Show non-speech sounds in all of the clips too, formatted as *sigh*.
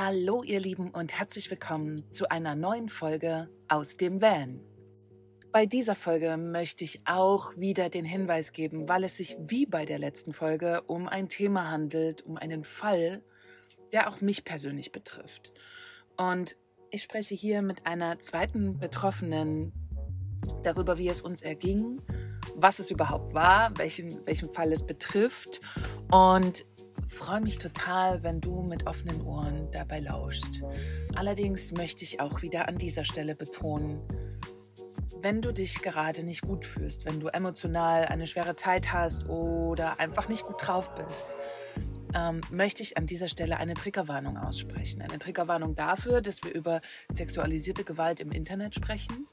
Hallo ihr Lieben und herzlich willkommen zu einer neuen Folge aus dem Van. Bei dieser Folge möchte ich auch wieder den Hinweis geben, weil es sich wie bei der letzten Folge um ein Thema handelt, um einen Fall, der auch mich persönlich betrifft. Und ich spreche hier mit einer zweiten Betroffenen darüber, wie es uns erging, was es überhaupt war, welchen, welchen Fall es betrifft und freue mich total, wenn du mit offenen Ohren dabei lauschst. Allerdings möchte ich auch wieder an dieser Stelle betonen, wenn du dich gerade nicht gut fühlst, wenn du emotional eine schwere Zeit hast oder einfach nicht gut drauf bist, ähm, möchte ich an dieser Stelle eine Triggerwarnung aussprechen. Eine Triggerwarnung dafür, dass wir über sexualisierte Gewalt im Internet sprechen,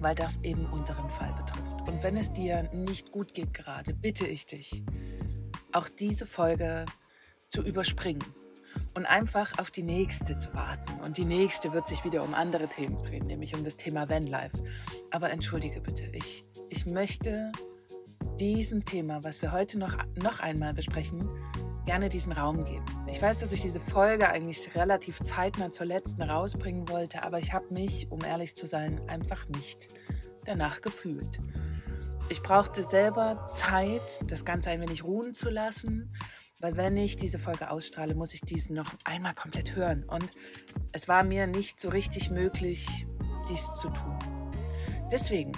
weil das eben unseren Fall betrifft. Und wenn es dir nicht gut geht gerade, bitte ich dich, auch diese Folge zu überspringen und einfach auf die nächste zu warten. Und die nächste wird sich wieder um andere Themen drehen, nämlich um das Thema Vanlife. Aber entschuldige bitte, ich, ich möchte diesem Thema, was wir heute noch, noch einmal besprechen, gerne diesen Raum geben. Ich weiß, dass ich diese Folge eigentlich relativ zeitnah zur letzten rausbringen wollte, aber ich habe mich, um ehrlich zu sein, einfach nicht danach gefühlt. Ich brauchte selber Zeit, das Ganze ein wenig ruhen zu lassen, weil wenn ich diese Folge ausstrahle, muss ich dies noch einmal komplett hören. Und es war mir nicht so richtig möglich, dies zu tun. Deswegen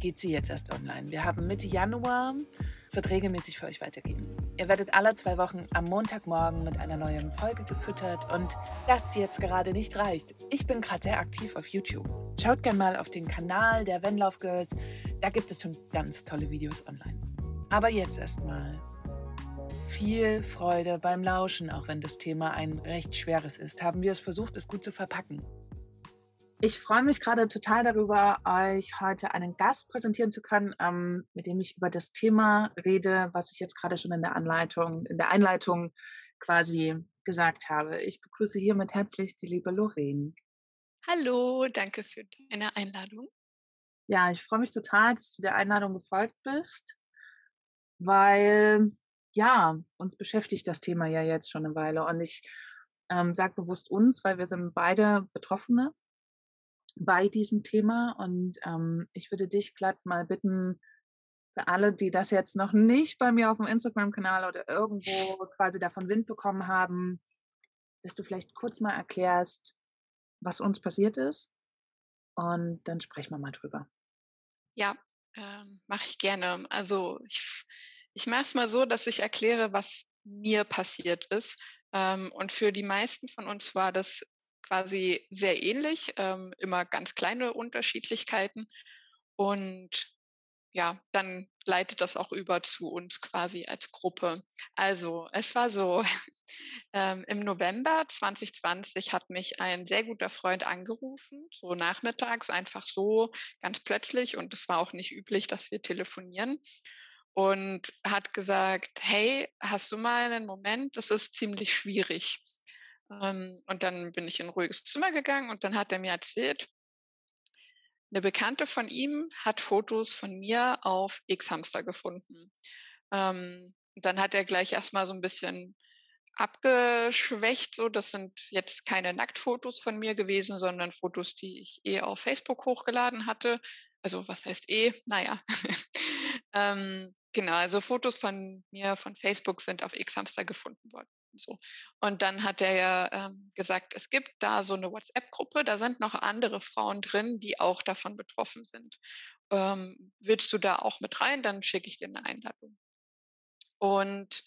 geht sie jetzt erst online. Wir haben Mitte Januar, wird regelmäßig für euch weitergehen. Ihr werdet alle zwei Wochen am Montagmorgen mit einer neuen Folge gefüttert und das jetzt gerade nicht reicht. Ich bin gerade sehr aktiv auf YouTube. Schaut gerne mal auf den Kanal der Wenlauf Girls. Da gibt es schon ganz tolle Videos online. Aber jetzt erstmal viel Freude beim Lauschen, auch wenn das Thema ein recht schweres ist. Haben wir es versucht, es gut zu verpacken. Ich freue mich gerade total darüber, euch heute einen Gast präsentieren zu können, ähm, mit dem ich über das Thema rede, was ich jetzt gerade schon in der Anleitung, in der Einleitung quasi gesagt habe. Ich begrüße hiermit herzlich die liebe Lorraine. Hallo, danke für deine Einladung. Ja, ich freue mich total, dass du der Einladung gefolgt bist, weil ja, uns beschäftigt das Thema ja jetzt schon eine Weile und ich ähm, sage bewusst uns, weil wir sind beide Betroffene bei diesem Thema. Und ähm, ich würde dich glatt mal bitten, für alle, die das jetzt noch nicht bei mir auf dem Instagram-Kanal oder irgendwo quasi davon Wind bekommen haben, dass du vielleicht kurz mal erklärst, was uns passiert ist. Und dann sprechen wir mal drüber. Ja, ähm, mache ich gerne. Also ich, ich mache es mal so, dass ich erkläre, was mir passiert ist. Ähm, und für die meisten von uns war das quasi sehr ähnlich, ähm, immer ganz kleine Unterschiedlichkeiten. Und ja, dann leitet das auch über zu uns quasi als Gruppe. Also es war so, *laughs* ähm, im November 2020 hat mich ein sehr guter Freund angerufen, so nachmittags, einfach so ganz plötzlich. Und es war auch nicht üblich, dass wir telefonieren. Und hat gesagt, hey, hast du mal einen Moment? Das ist ziemlich schwierig. Ähm, und dann bin ich in ein ruhiges Zimmer gegangen und dann hat er mir erzählt, eine Bekannte von ihm hat Fotos von mir auf X-Hamster gefunden. Ähm, dann hat er gleich erstmal so ein bisschen abgeschwächt, so das sind jetzt keine Nacktfotos von mir gewesen, sondern Fotos, die ich eh auf Facebook hochgeladen hatte. Also was heißt eh? Naja. *laughs* ähm, genau, also Fotos von mir von Facebook sind auf X-Hamster gefunden worden. So. Und dann hat er ja ähm, gesagt, es gibt da so eine WhatsApp-Gruppe, da sind noch andere Frauen drin, die auch davon betroffen sind. Ähm, willst du da auch mit rein? Dann schicke ich dir eine Einladung. Und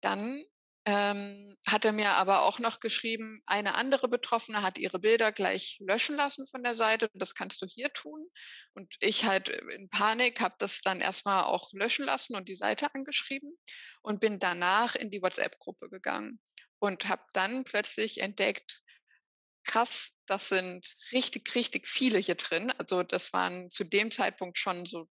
dann ähm, hat er mir aber auch noch geschrieben, eine andere Betroffene hat ihre Bilder gleich löschen lassen von der Seite. Das kannst du hier tun. Und ich halt in Panik habe das dann erstmal auch löschen lassen und die Seite angeschrieben und bin danach in die WhatsApp-Gruppe gegangen und habe dann plötzlich entdeckt, krass, das sind richtig, richtig viele hier drin. Also das waren zu dem Zeitpunkt schon so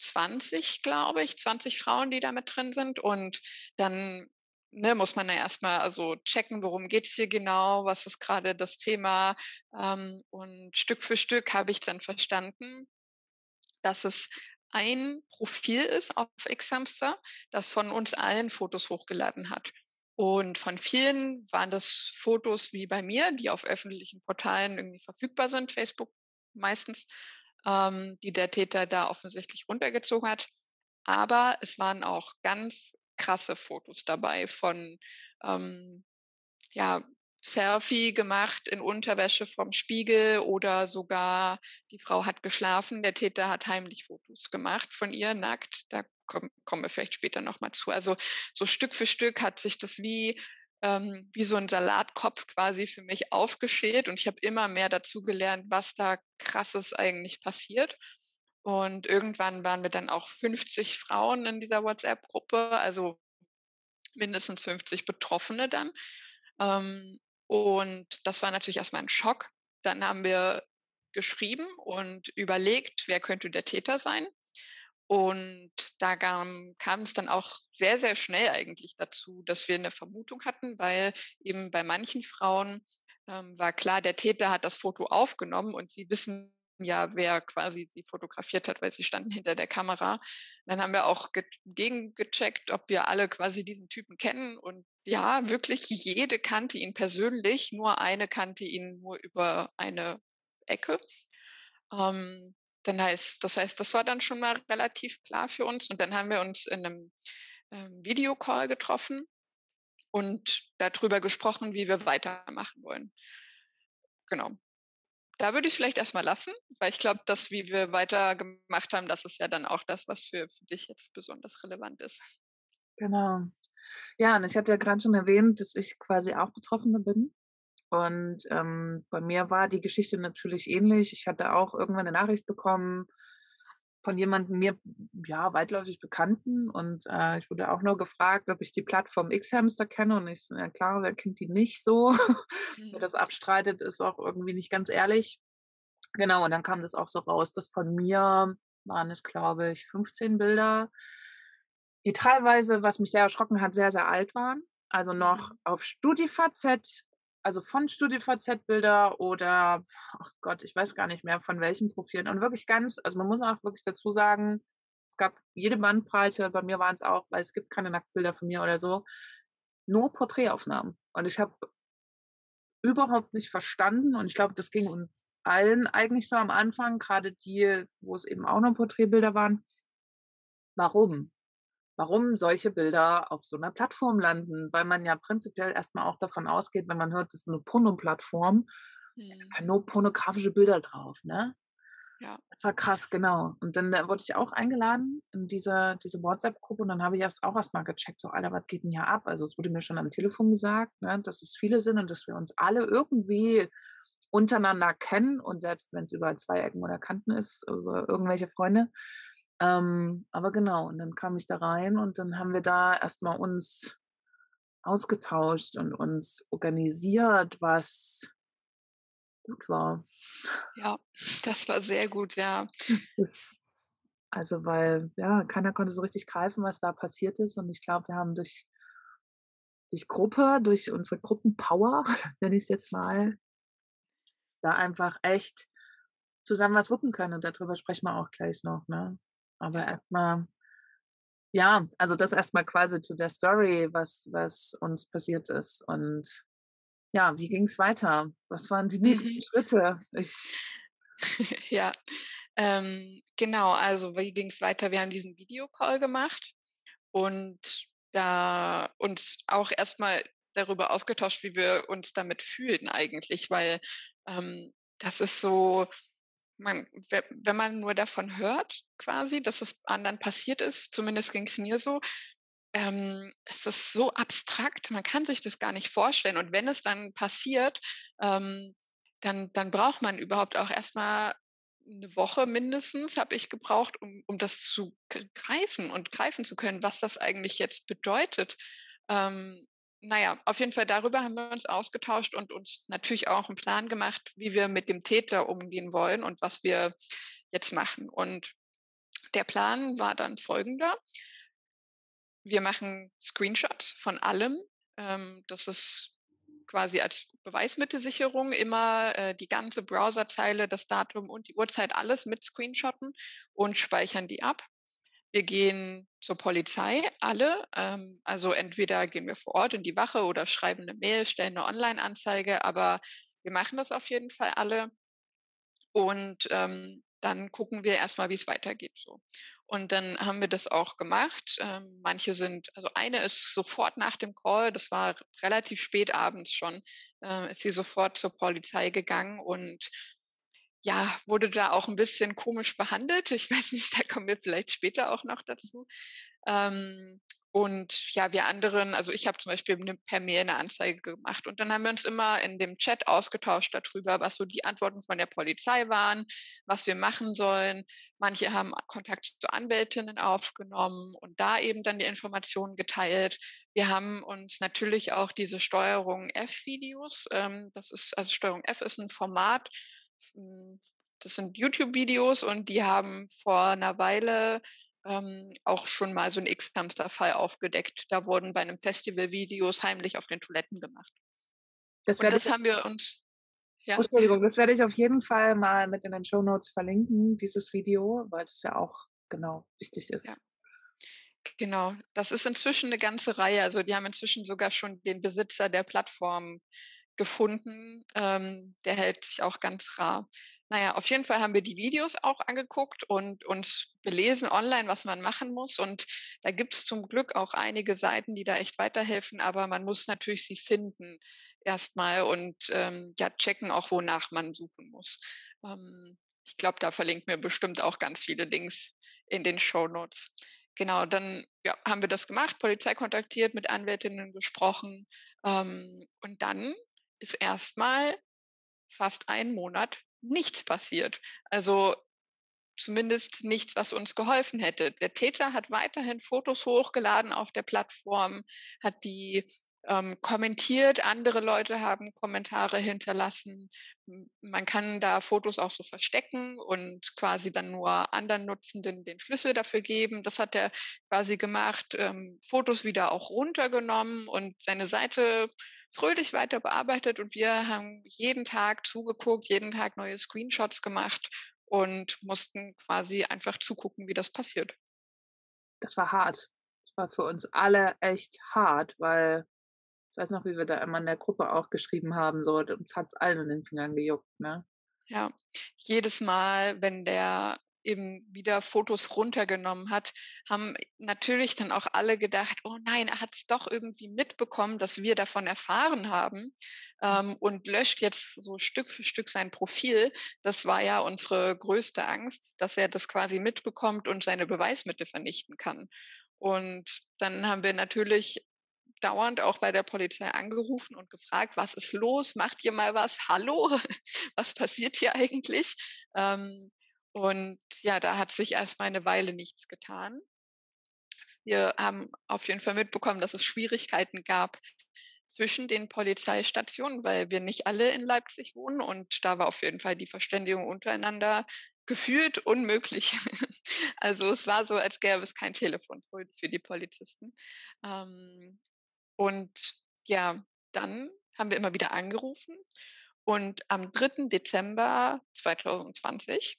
20, glaube ich, 20 Frauen, die da mit drin sind. Und dann ne, muss man ja erstmal also checken, worum geht es hier genau, was ist gerade das Thema. Ähm, und Stück für Stück habe ich dann verstanden, dass es ein Profil ist auf Xhamster, das von uns allen Fotos hochgeladen hat. Und von vielen waren das Fotos wie bei mir, die auf öffentlichen Portalen irgendwie verfügbar sind, Facebook meistens, ähm, die der Täter da offensichtlich runtergezogen hat. Aber es waren auch ganz krasse Fotos dabei von ähm, ja, Selfie gemacht in Unterwäsche vom Spiegel oder sogar die Frau hat geschlafen, der Täter hat heimlich Fotos gemacht von ihr nackt. Da kommen, kommen wir vielleicht später nochmal zu. Also so Stück für Stück hat sich das wie, ähm, wie so ein Salatkopf quasi für mich aufgeschält und ich habe immer mehr dazu gelernt, was da krasses eigentlich passiert. Und irgendwann waren wir dann auch 50 Frauen in dieser WhatsApp-Gruppe, also mindestens 50 Betroffene dann. Ähm, und das war natürlich erstmal ein Schock. Dann haben wir geschrieben und überlegt, wer könnte der Täter sein. Und da kam, es dann auch sehr, sehr schnell eigentlich dazu, dass wir eine Vermutung hatten, weil eben bei manchen Frauen ähm, war klar, der Täter hat das Foto aufgenommen und sie wissen ja, wer quasi sie fotografiert hat, weil sie standen hinter der Kamera. Dann haben wir auch gegengecheckt, ob wir alle quasi diesen Typen kennen. Und ja, wirklich jede kannte ihn persönlich, nur eine kannte ihn nur über eine Ecke. Ähm, dann heißt, das heißt, das war dann schon mal relativ klar für uns. Und dann haben wir uns in einem ähm, Videocall getroffen und darüber gesprochen, wie wir weitermachen wollen. Genau da würde ich vielleicht erstmal lassen, weil ich glaube, dass wie wir weitergemacht haben, das ist ja dann auch das, was für, für dich jetzt besonders relevant ist. Genau. Ja, und ich hatte ja gerade schon erwähnt, dass ich quasi auch Betroffene bin. Und ähm, bei mir war die Geschichte natürlich ähnlich. Ich hatte auch irgendwann eine Nachricht bekommen von jemandem mir ja weitläufig Bekannten und äh, ich wurde auch nur gefragt, ob ich die Plattform X-Hamster kenne und ich, ja klar, wer kennt die nicht so? *laughs* Wer mhm. das abstreitet, ist auch irgendwie nicht ganz ehrlich. Genau, und dann kam das auch so raus, dass von mir waren es, glaube ich, 15 Bilder, die teilweise, was mich sehr erschrocken hat, sehr, sehr alt waren. Also noch mhm. auf StudiVZ also von StudiVZ-Bilder oder, ach Gott, ich weiß gar nicht mehr von welchen Profilen. Und wirklich ganz, also man muss auch wirklich dazu sagen, es gab jede Bandbreite, bei mir waren es auch, weil es gibt keine Nacktbilder von mir oder so, nur Porträtaufnahmen. Und ich habe überhaupt nicht verstanden, und ich glaube, das ging uns allen eigentlich so am Anfang, gerade die, wo es eben auch noch Porträtbilder waren, warum? Warum solche Bilder auf so einer Plattform landen, weil man ja prinzipiell erstmal auch davon ausgeht, wenn man hört, das ist eine Porno-Plattform, mhm. nur pornografische Bilder drauf, ne? Ja. Das war krass, genau. Und dann äh, wurde ich auch eingeladen in diese, diese WhatsApp-Gruppe und dann habe ich erst auch erstmal gecheckt, so, Alter, was geht denn hier ab? Also es wurde mir schon am Telefon gesagt, ne, dass es viele sind und dass wir uns alle irgendwie untereinander kennen und selbst wenn es über zwei Ecken oder Kanten ist, über irgendwelche Freunde, ähm, aber genau, und dann kam ich da rein und dann haben wir da erstmal uns ausgetauscht und uns organisiert, was gut war. Ja, das war sehr gut, ja. Das, also, weil, ja, keiner konnte so richtig greifen, was da passiert ist. Und ich glaube, wir haben durch, durch Gruppe, durch unsere Gruppenpower, *laughs* nenne ich es jetzt mal, da einfach echt zusammen was wuppen können. Und darüber sprechen wir auch gleich noch, ne? Aber erstmal, ja, also das erstmal quasi zu der Story, was, was uns passiert ist. Und ja, wie ging es weiter? Was waren die nächsten mhm. Schritte? Ich *laughs* ja, ähm, genau, also wie ging es weiter? Wir haben diesen Videocall gemacht und da uns auch erstmal darüber ausgetauscht, wie wir uns damit fühlen eigentlich, weil ähm, das ist so, man, wenn man nur davon hört, quasi, dass es anderen passiert ist, zumindest ging es mir so, ähm, es ist so abstrakt, man kann sich das gar nicht vorstellen. Und wenn es dann passiert, ähm, dann, dann braucht man überhaupt auch erstmal eine Woche mindestens, habe ich gebraucht, um, um das zu greifen und greifen zu können, was das eigentlich jetzt bedeutet. Ähm, naja, auf jeden Fall darüber haben wir uns ausgetauscht und uns natürlich auch einen Plan gemacht, wie wir mit dem Täter umgehen wollen und was wir jetzt machen. Und der Plan war dann folgender. Wir machen Screenshots von allem. Ähm, das ist quasi als Beweismittelsicherung immer äh, die ganze Browserzeile, das Datum und die Uhrzeit alles mit Screenshotten und speichern die ab. Wir gehen zur Polizei, alle. Ähm, also entweder gehen wir vor Ort in die Wache oder schreiben eine Mail, stellen eine Online-Anzeige, aber wir machen das auf jeden Fall alle. Und ähm, dann gucken wir erstmal, wie es weitergeht. So. Und dann haben wir das auch gemacht. Ähm, manche sind, also eine ist sofort nach dem Call, das war relativ spät abends schon, äh, ist sie sofort zur Polizei gegangen und ja, wurde da auch ein bisschen komisch behandelt. Ich *laughs* weiß nicht, da kommen wir vielleicht später auch noch dazu. Ähm, und ja, wir anderen, also ich habe zum Beispiel per Mail eine Anzeige gemacht und dann haben wir uns immer in dem Chat ausgetauscht darüber, was so die Antworten von der Polizei waren, was wir machen sollen. Manche haben Kontakt zu Anwältinnen aufgenommen und da eben dann die Informationen geteilt. Wir haben uns natürlich auch diese Steuerung F-Videos, ähm, das ist, also Steuerung F ist ein Format, das sind YouTube-Videos und die haben vor einer Weile ähm, auch schon mal so einen X-Hamster-Fall aufgedeckt. Da wurden bei einem Festival Videos heimlich auf den Toiletten gemacht. Das, und das haben wir uns. Ja. Entschuldigung, das werde ich auf jeden Fall mal mit in den Show Notes verlinken, dieses Video, weil es ja auch genau wichtig ist. Ja. Genau, das ist inzwischen eine ganze Reihe. Also die haben inzwischen sogar schon den Besitzer der Plattform gefunden. Ähm, der hält sich auch ganz rar. Naja, auf jeden Fall haben wir die Videos auch angeguckt und uns belesen online, was man machen muss. Und da gibt es zum Glück auch einige Seiten, die da echt weiterhelfen, aber man muss natürlich sie finden erstmal und ähm, ja, checken auch, wonach man suchen muss. Ähm, ich glaube, da verlinken wir bestimmt auch ganz viele Links in den Show Notes. Genau, dann ja, haben wir das gemacht, Polizei kontaktiert, mit Anwältinnen gesprochen ähm, und dann ist erstmal fast einen Monat nichts passiert. Also zumindest nichts, was uns geholfen hätte. Der Täter hat weiterhin Fotos hochgeladen auf der Plattform, hat die ähm, kommentiert, andere Leute haben Kommentare hinterlassen. Man kann da Fotos auch so verstecken und quasi dann nur anderen Nutzenden den Schlüssel dafür geben. Das hat er quasi gemacht, ähm, Fotos wieder auch runtergenommen und seine Seite fröhlich weiter bearbeitet und wir haben jeden Tag zugeguckt, jeden Tag neue Screenshots gemacht und mussten quasi einfach zugucken, wie das passiert. Das war hart. Das war für uns alle echt hart, weil ich weiß noch, wie wir da immer in der Gruppe auch geschrieben haben, so, uns hat es allen in den Fingern gejuckt, ne? Ja, jedes Mal, wenn der eben wieder Fotos runtergenommen hat, haben natürlich dann auch alle gedacht, oh nein, er hat es doch irgendwie mitbekommen, dass wir davon erfahren haben ähm, und löscht jetzt so Stück für Stück sein Profil. Das war ja unsere größte Angst, dass er das quasi mitbekommt und seine Beweismittel vernichten kann. Und dann haben wir natürlich dauernd auch bei der Polizei angerufen und gefragt, was ist los? Macht ihr mal was? Hallo? *laughs* Was passiert hier eigentlich? Ähm, und ja, da hat sich erstmal eine Weile nichts getan. Wir haben auf jeden Fall mitbekommen, dass es Schwierigkeiten gab zwischen den Polizeistationen, weil wir nicht alle in Leipzig wohnen und da war auf jeden Fall die Verständigung untereinander gefühlt unmöglich. *laughs* Also es war so, als gäbe es kein Telefon für die Polizisten. Ähm, und ja, dann haben wir immer wieder angerufen und am 3. Dezember 2020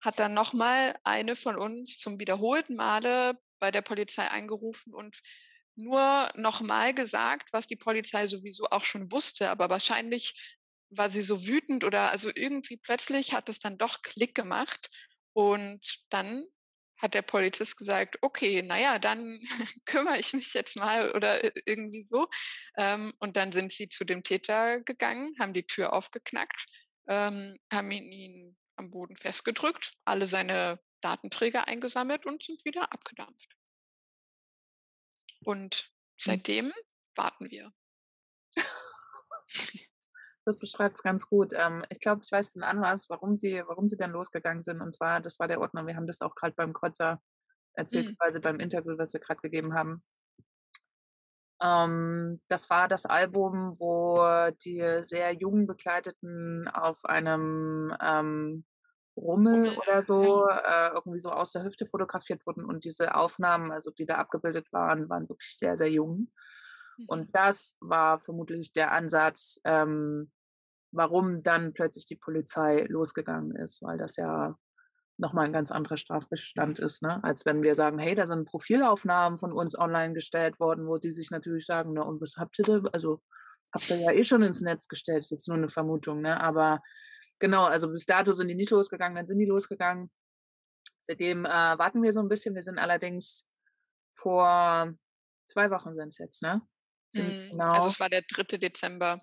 hat dann nochmal eine von uns zum wiederholten Male bei der Polizei angerufen und nur nochmal gesagt, was die Polizei sowieso auch schon wusste, aber wahrscheinlich war sie so wütend oder also irgendwie plötzlich hat es dann doch Klick gemacht und dann hat der Polizist gesagt, okay, naja, dann *laughs* kümmere ich mich jetzt mal oder irgendwie so. Ähm, und dann sind sie zu dem Täter gegangen, haben die Tür aufgeknackt, ähm, haben ihn am Boden festgedrückt, alle seine Datenträger eingesammelt und sind wieder abgedampft. Und hm. seitdem warten wir. *laughs* *laughs* Das beschreibt es ganz gut. Ähm, ich glaube, ich weiß den Anlass, warum sie, warum sie dann losgegangen sind. Und zwar, das war der Ordner. Wir haben das auch gerade beim Kreuzer erzählt, mhm. quasi beim Interview, was wir gerade gegeben haben. Ähm, das war das Album, wo die sehr jungen Bekleideten auf einem ähm, Rummel oder so äh, irgendwie so aus der Hüfte fotografiert wurden und diese Aufnahmen, also die da abgebildet waren, waren wirklich sehr, sehr jung. Mhm. Und das war vermutlich der Ansatz, ähm, warum dann plötzlich die Polizei losgegangen ist, weil das ja nochmal ein ganz anderer Strafbestand ist, ne? als wenn wir sagen, hey, da sind Profilaufnahmen von uns online gestellt worden, wo die sich natürlich sagen, na und was habt ihr da? Also habt ihr ja eh schon ins Netz gestellt, ist jetzt nur eine Vermutung, ne? Aber genau, also bis dato sind die nicht losgegangen, dann sind die losgegangen. Seitdem äh, warten wir so ein bisschen. Wir sind allerdings vor zwei Wochen sind es jetzt, ne? Mhm. Genau. Also es war der 3. Dezember.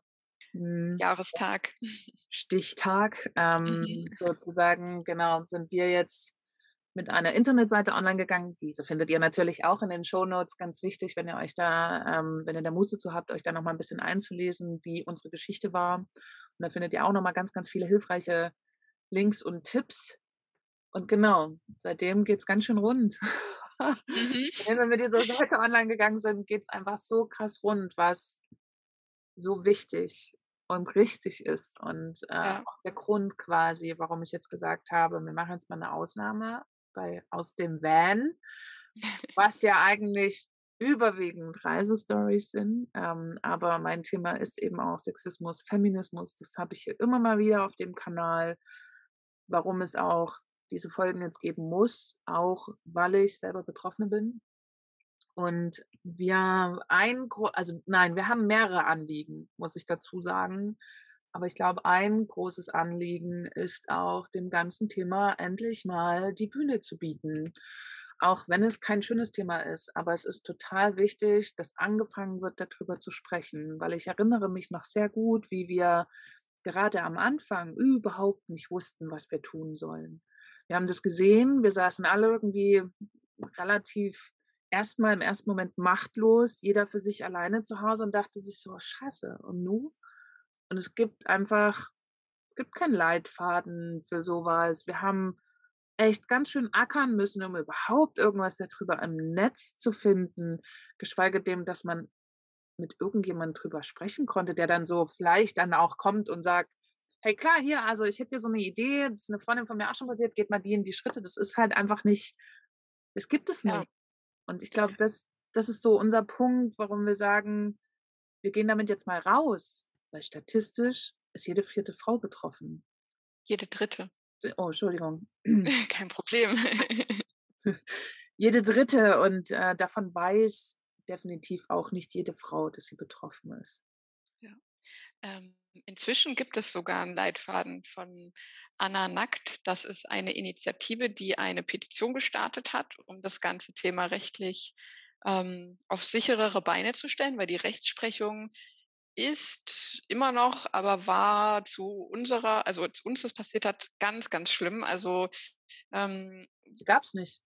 Mhm. Jahrestag. Stichtag. Ähm, mhm. Sozusagen, genau, sind wir jetzt mit einer Internetseite online gegangen. Diese findet ihr natürlich auch in den Shownotes. Ganz wichtig, wenn ihr euch da, ähm, wenn ihr da Muße zu habt, euch da nochmal ein bisschen einzulesen, wie unsere Geschichte war. Und da findet ihr auch nochmal ganz, ganz viele hilfreiche Links und Tipps. Und genau, seitdem geht es ganz schön rund. Mhm. *laughs* wenn wir mit dieser Seite online gegangen sind, geht es einfach so krass rund, was so wichtig und richtig ist. Und äh, ja. auch der Grund quasi, warum ich jetzt gesagt habe, wir machen jetzt mal eine Ausnahme bei aus dem Van, was ja eigentlich überwiegend Reisestories sind. Ähm, aber mein Thema ist eben auch Sexismus, Feminismus. Das habe ich hier immer mal wieder auf dem Kanal. Warum es auch diese Folgen jetzt geben muss, auch weil ich selber Betroffene bin und wir ein, also nein, wir haben mehrere Anliegen, muss ich dazu sagen. Aber ich glaube, ein großes Anliegen ist auch dem ganzen Thema endlich mal die Bühne zu bieten. Auch wenn es kein schönes Thema ist, aber es ist total wichtig, dass angefangen wird, darüber zu sprechen, weil ich erinnere mich noch sehr gut, wie wir gerade am Anfang überhaupt nicht wussten, was wir tun sollen. Wir haben das gesehen, wir saßen alle irgendwie relativ erstmal im ersten Moment machtlos, jeder für sich alleine zu Hause und dachte sich so, scheiße, und nu? Und es gibt einfach, es gibt keinen Leitfaden für sowas. Wir haben echt ganz schön ackern müssen, um überhaupt irgendwas darüber im Netz zu finden, geschweige dem, dass man mit irgendjemandem drüber sprechen konnte, der dann so vielleicht dann auch kommt und sagt, hey klar, hier, also ich hätte dir so eine Idee, das ist eine Freundin von mir auch schon passiert, geht mal die in die Schritte. Das ist halt einfach nicht, das gibt es nicht. Ja. Und ich glaube, das, das ist so unser Punkt, warum wir sagen, wir gehen damit jetzt mal raus, weil statistisch ist jede vierte Frau betroffen. Jede dritte. Oh, Entschuldigung. *laughs* Kein Problem. *laughs* *laughs* jede dritte und äh, davon weiß definitiv auch nicht jede Frau, dass sie betroffen ist. Ja. Ähm, inzwischen gibt es sogar einen Leitfaden von Anna Nackt. Das ist eine Initiative, die eine Petition gestartet hat, um das ganze Thema rechtlich ähm, auf sicherere Beine zu stellen, weil die Rechtsprechung ist immer noch, aber war zu unserer, also als uns das passiert hat, ganz, ganz schlimm. Also ähm, gab es nicht.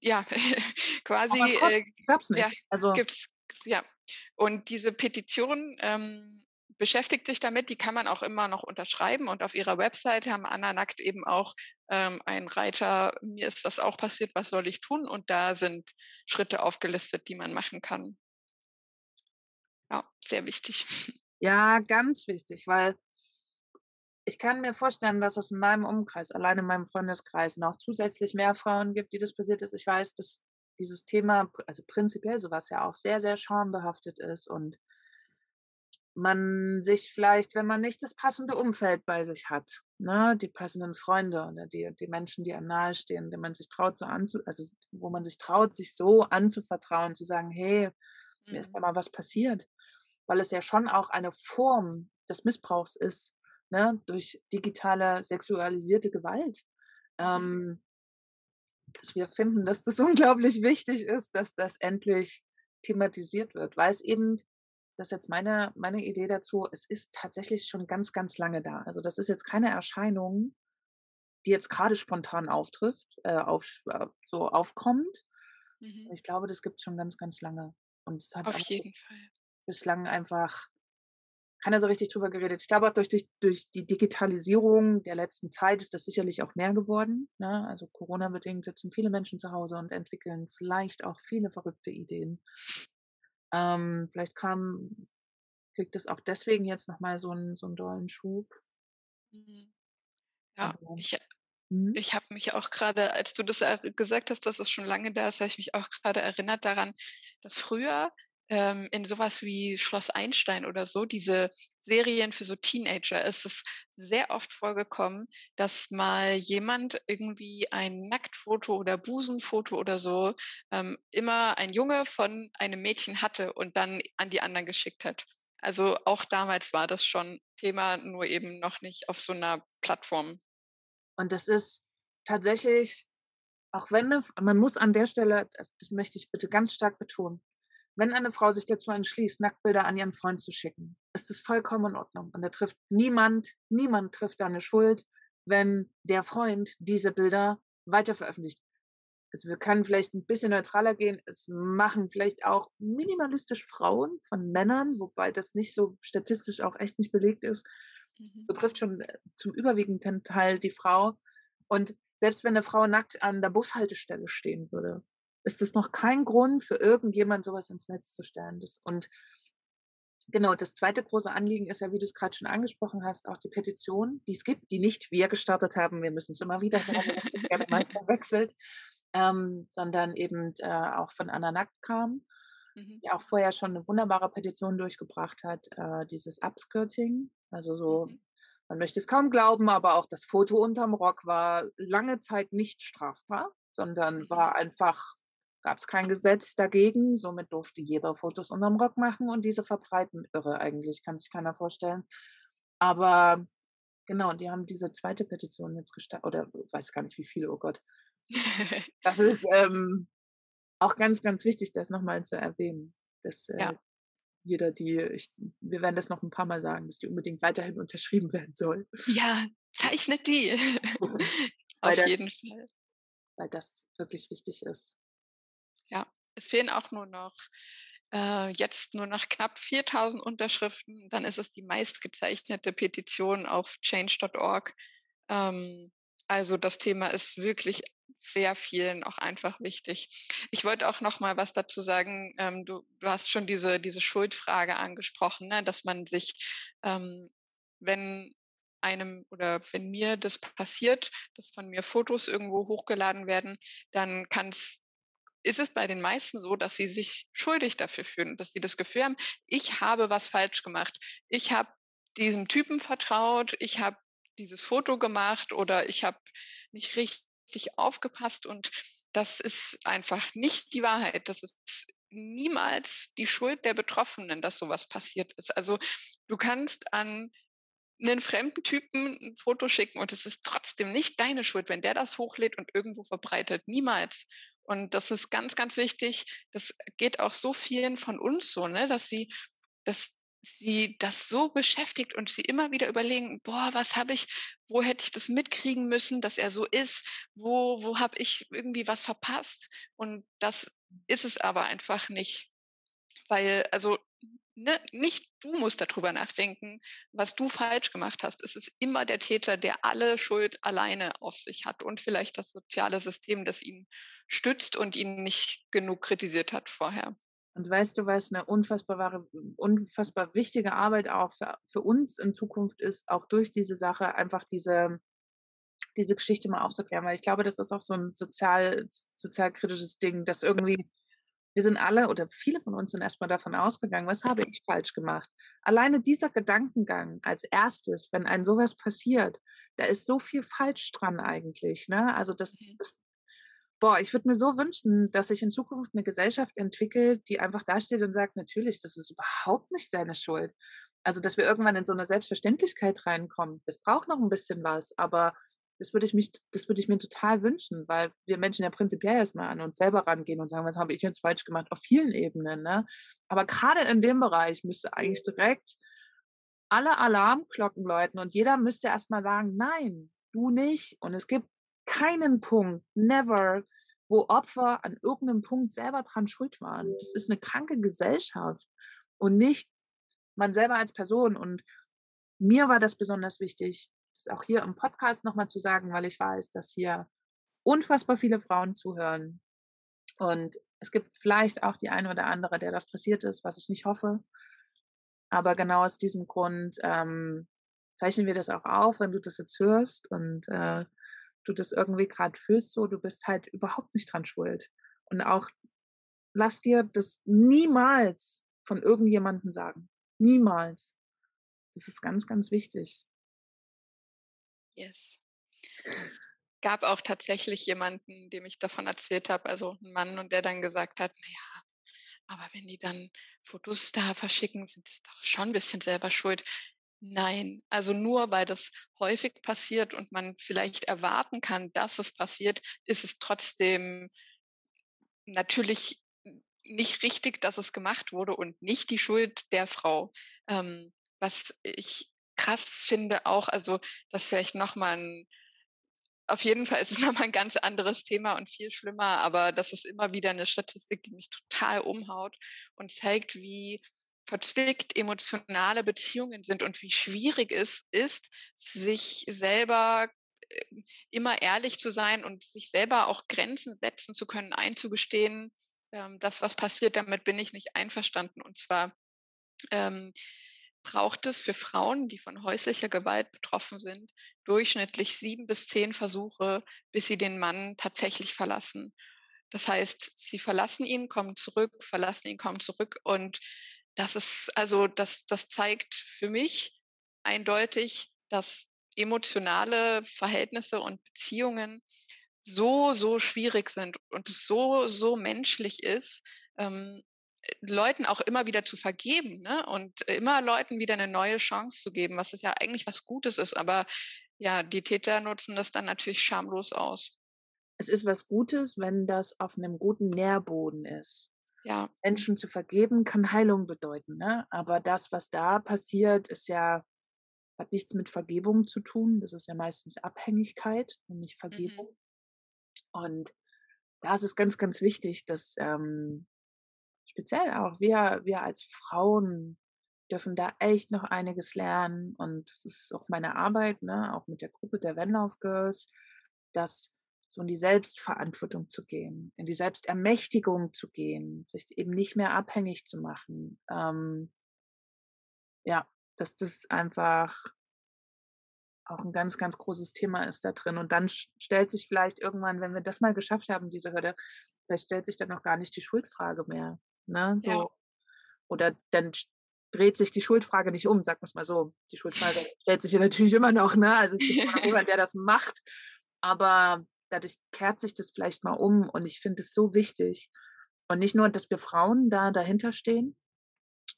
Ja, *laughs* quasi. Äh, gab es nicht. Ja, also gibt's, ja. Und diese Petition ähm, beschäftigt sich damit. Die kann man auch immer noch unterschreiben. Und auf ihrer Website haben Anna Nackt eben auch ähm, einen Reiter, mir ist das auch passiert, was soll ich tun? Und da sind Schritte aufgelistet, die man machen kann. Ja, sehr wichtig. *laughs* Ja, ganz wichtig, weil ich kann mir vorstellen, dass es in meinem Umkreis, allein in meinem Freundeskreis, noch zusätzlich mehr Frauen gibt, die das passiert ist. Ich weiß, dass dieses Thema, also prinzipiell sowas ja auch sehr, sehr schambehaftet ist und man sich vielleicht, wenn man nicht das passende Umfeld bei sich hat, ne, die passenden Freunde oder die, die Menschen, die einem nahestehen, denen man sich traut, so anzu, also wo man sich traut, sich so anzuvertrauen, zu sagen, hey, mhm. mir ist da mhm. mal was passiert. Weil es ja schon auch eine Form des Missbrauchs ist, ne, durch digitale sexualisierte Gewalt. Mhm. Ähm, dass wir finden, dass das *laughs* unglaublich wichtig ist, dass das endlich thematisiert wird, weil es eben das ist jetzt meine, meine Idee dazu, es ist tatsächlich schon ganz, ganz lange da. Also das ist jetzt keine Erscheinung, die jetzt gerade spontan auftrifft, äh, auf, äh, so aufkommt. Mhm. Ich glaube, das gibt es schon ganz, ganz lange. Und es hat auf jeden Fall bislang einfach keiner so richtig drüber geredet. Ich glaube auch durch, durch, durch die Digitalisierung der letzten Zeit ist das sicherlich auch mehr geworden. Ne? Also Corona-bedingt sitzen viele Menschen zu Hause und entwickeln vielleicht auch viele verrückte Ideen. Ähm, vielleicht kam, kriegt es auch deswegen jetzt nochmal so einen, so einen dollen Schub. Mhm. Ja, Aber, ich, mhm. ich habe mich auch gerade, als du das gesagt hast, dass es schon lange da ist, habe ich mich auch gerade erinnert daran, dass früher ähm, in sowas wie Schloss Einstein oder so, diese Serien für so Teenager, ist es sehr oft vorgekommen, dass mal jemand irgendwie ein Nacktfoto oder Busenfoto oder so ähm, immer ein Junge von einem Mädchen hatte und dann an die anderen geschickt hat. Also auch damals war das schon Thema, nur eben noch nicht auf so einer Plattform. Und das ist tatsächlich, auch wenn man muss an der Stelle, das möchte ich bitte ganz stark betonen, wenn eine Frau sich dazu entschließt, Nacktbilder an ihren Freund zu schicken, ist das vollkommen in Ordnung. Und da trifft niemand, niemand trifft da eine Schuld, wenn der Freund diese Bilder weiter veröffentlicht. Also wir können vielleicht ein bisschen neutraler gehen. Es machen vielleicht auch minimalistisch Frauen von Männern, wobei das nicht so statistisch auch echt nicht belegt ist. Mhm. Das betrifft schon äh, zum überwiegenden Teil die Frau. Und selbst wenn eine Frau nackt an der Bushaltestelle stehen würde, ist das noch kein Grund für irgendjemand, sowas ins Netz zu stellen. Das, und genau, das zweite große Anliegen ist ja, wie du es gerade schon angesprochen hast, auch die Petition, die es gibt, die nicht wir gestartet haben. Wir müssen es immer wieder sagen, dass das gerne mal *laughs* verwechselt ähm, sondern eben äh, auch von Anna Nackt kam, mhm. die auch vorher schon eine wunderbare Petition durchgebracht hat, äh, dieses Upskirting, also so, mhm. man möchte es kaum glauben, aber auch das Foto unterm Rock war lange Zeit nicht strafbar, sondern mhm. war einfach gab es kein Gesetz dagegen. Somit durfte jeder Fotos unterm Rock machen und diese verbreiten. Irre eigentlich, kann sich keiner vorstellen. Aber genau, die haben diese zweite Petition jetzt gestartet, oder weiß gar nicht wie viele, oh Gott, *laughs* das ist ähm, auch ganz, ganz wichtig, das nochmal zu erwähnen. Dass äh, ja. jeder, die, ich, wir werden das noch ein paar Mal sagen, dass die unbedingt weiterhin unterschrieben werden soll. Ja, zeichnet die. *laughs* Auf das, jeden Fall. Weil das wirklich wichtig ist. Es fehlen auch nur noch äh, jetzt nur noch knapp 4000 Unterschriften. Dann ist es die meistgezeichnete Petition auf change.org. Ähm, also das Thema ist wirklich sehr vielen auch einfach wichtig. Ich wollte auch noch mal was dazu sagen. Ähm, du, du, hast schon diese, diese Schuldfrage angesprochen, ne? dass man sich, ähm, wenn einem oder wenn mir das passiert, dass von mir Fotos irgendwo hochgeladen werden, dann kann es ist es bei den meisten so, dass sie sich schuldig dafür fühlen, dass sie das Gefühl haben, ich habe was falsch gemacht. Ich habe diesem Typen vertraut, ich habe dieses Foto gemacht oder ich habe nicht richtig aufgepasst und das ist einfach nicht die Wahrheit. Das ist niemals die Schuld der Betroffenen, dass sowas passiert ist. Also du kannst an einen fremden Typen ein Foto schicken und es ist trotzdem nicht deine Schuld, wenn der das hochlädt und irgendwo verbreitet. Niemals. Und das ist ganz, ganz wichtig. Das geht auch so vielen von uns so, ne, dass sie, dass sie das so beschäftigt und sie immer wieder überlegen, boah, was habe ich, wo hätte ich das mitkriegen müssen, dass er so ist, wo, wo habe ich irgendwie was verpasst? Und das ist es aber einfach nicht. Weil, also ne, nicht du musst darüber nachdenken, was du falsch gemacht hast. Es ist immer der Täter, der alle Schuld alleine auf sich hat und vielleicht das soziale System, das ihn stützt und ihn nicht genug kritisiert hat vorher. Und weißt du, was eine unfassbar, unfassbar wichtige Arbeit auch für, für uns in Zukunft ist, auch durch diese Sache einfach diese, diese Geschichte mal aufzuklären, weil ich glaube, das ist auch so ein sozial, sozialkritisches Ding, dass irgendwie, wir sind alle oder viele von uns sind erstmal davon ausgegangen, was habe ich falsch gemacht. Alleine dieser Gedankengang als erstes, wenn ein sowas passiert, da ist so viel falsch dran eigentlich. Ne? Also das, mhm. das boah, ich würde mir so wünschen, dass sich in Zukunft eine Gesellschaft entwickelt, die einfach dasteht und sagt, natürlich, das ist überhaupt nicht deine Schuld. Also, dass wir irgendwann in so eine Selbstverständlichkeit reinkommen, das braucht noch ein bisschen was, aber das würde ich mich, das würde ich mir total wünschen, weil wir Menschen ja prinzipiell erstmal an uns selber rangehen und sagen, was habe ich jetzt falsch gemacht, auf vielen Ebenen, ne? Aber gerade in dem Bereich müsste eigentlich direkt alle Alarmglocken läuten und jeder müsste erstmal sagen, nein, du nicht. Und es gibt keinen Punkt, never, wo Opfer an irgendeinem Punkt selber dran schuld waren. Das ist eine kranke Gesellschaft und nicht man selber als Person. Und mir war das besonders wichtig, das auch hier im Podcast nochmal zu sagen, weil ich weiß, dass hier unfassbar viele Frauen zuhören. Und es gibt vielleicht auch die eine oder andere, der das passiert ist, was ich nicht hoffe. Aber genau aus diesem Grund ähm, zeichnen wir das auch auf, wenn du das jetzt hörst. Und äh, du das irgendwie gerade fühlst, so, du bist halt überhaupt nicht dran schuld. Und auch lass dir das niemals von irgendjemandem sagen. Niemals. Das ist ganz, ganz wichtig. Yes. Es gab auch tatsächlich jemanden, dem ich davon erzählt habe, also ein Mann, und der dann gesagt hat, naja, aber wenn die dann Fotos da verschicken, sind es doch schon ein bisschen selber schuld. Nein, also nur weil das häufig passiert und man vielleicht erwarten kann, dass es passiert, ist es trotzdem natürlich nicht richtig, dass es gemacht wurde und nicht die Schuld der Frau. Ähm, was ich krass finde auch, also das vielleicht nochmal ein, auf jeden Fall ist es *laughs* nochmal ein ganz anderes Thema und viel schlimmer, aber das ist immer wieder eine Statistik, die mich total umhaut und zeigt, wie verzwickt emotionale Beziehungen sind und wie schwierig es ist, sich selber äh, immer ehrlich zu sein und sich selber auch Grenzen setzen zu können, einzugestehen, ähm, das, was passiert, damit bin ich nicht einverstanden. Und zwar ähm, braucht es für Frauen, die von häuslicher Gewalt betroffen sind, durchschnittlich sieben bis zehn Versuche, bis sie den Mann tatsächlich verlassen. Das heißt, sie verlassen ihn, kommen zurück, verlassen ihn, kommen zurück. Und das ist, also das, das zeigt für mich eindeutig, dass emotionale Verhältnisse und Beziehungen so, so schwierig sind und es so, so menschlich ist, ähm, Leuten auch immer wieder zu vergeben ne? und immer Leuten wieder eine neue Chance zu geben, was es ja eigentlich was Gutes ist. Aber ja, die Täter nutzen das dann natürlich schamlos aus. Es ist was Gutes, wenn das auf einem guten Nährboden ist. Ja. Menschen zu vergeben kann Heilung bedeuten, ne? Aber das, was da passiert, ist ja, hat nichts mit Vergebung zu tun. Das ist ja meistens Abhängigkeit und nicht mhm. Vergebung. Mhm. Und da ist es ganz, ganz wichtig, dass ähm, speziell auch wir, wir als Frauen dürfen da echt noch einiges lernen. Und das ist auch meine Arbeit, ne, auch mit der Gruppe der Wenlauf Girls, dass so in die Selbstverantwortung zu gehen, in die Selbstermächtigung zu gehen, sich eben nicht mehr abhängig zu machen. Ähm, ja, dass das einfach auch ein ganz, ganz großes Thema ist da drin. Und dann stellt sich vielleicht irgendwann, wenn wir das mal geschafft haben, diese Hürde, vielleicht stellt sich dann noch gar nicht die Schuldfrage mehr. Ne? So. Ja. Oder dann dreht sich die Schuldfrage nicht um, sagen wir es mal so. Die Schuldfrage *laughs* stellt sich ja natürlich immer noch, ne? Also es gibt immer *laughs* jemanden, der das macht. Aber dadurch kehrt sich das vielleicht mal um. Und ich finde es so wichtig. Und nicht nur, dass wir Frauen da dahinter stehen.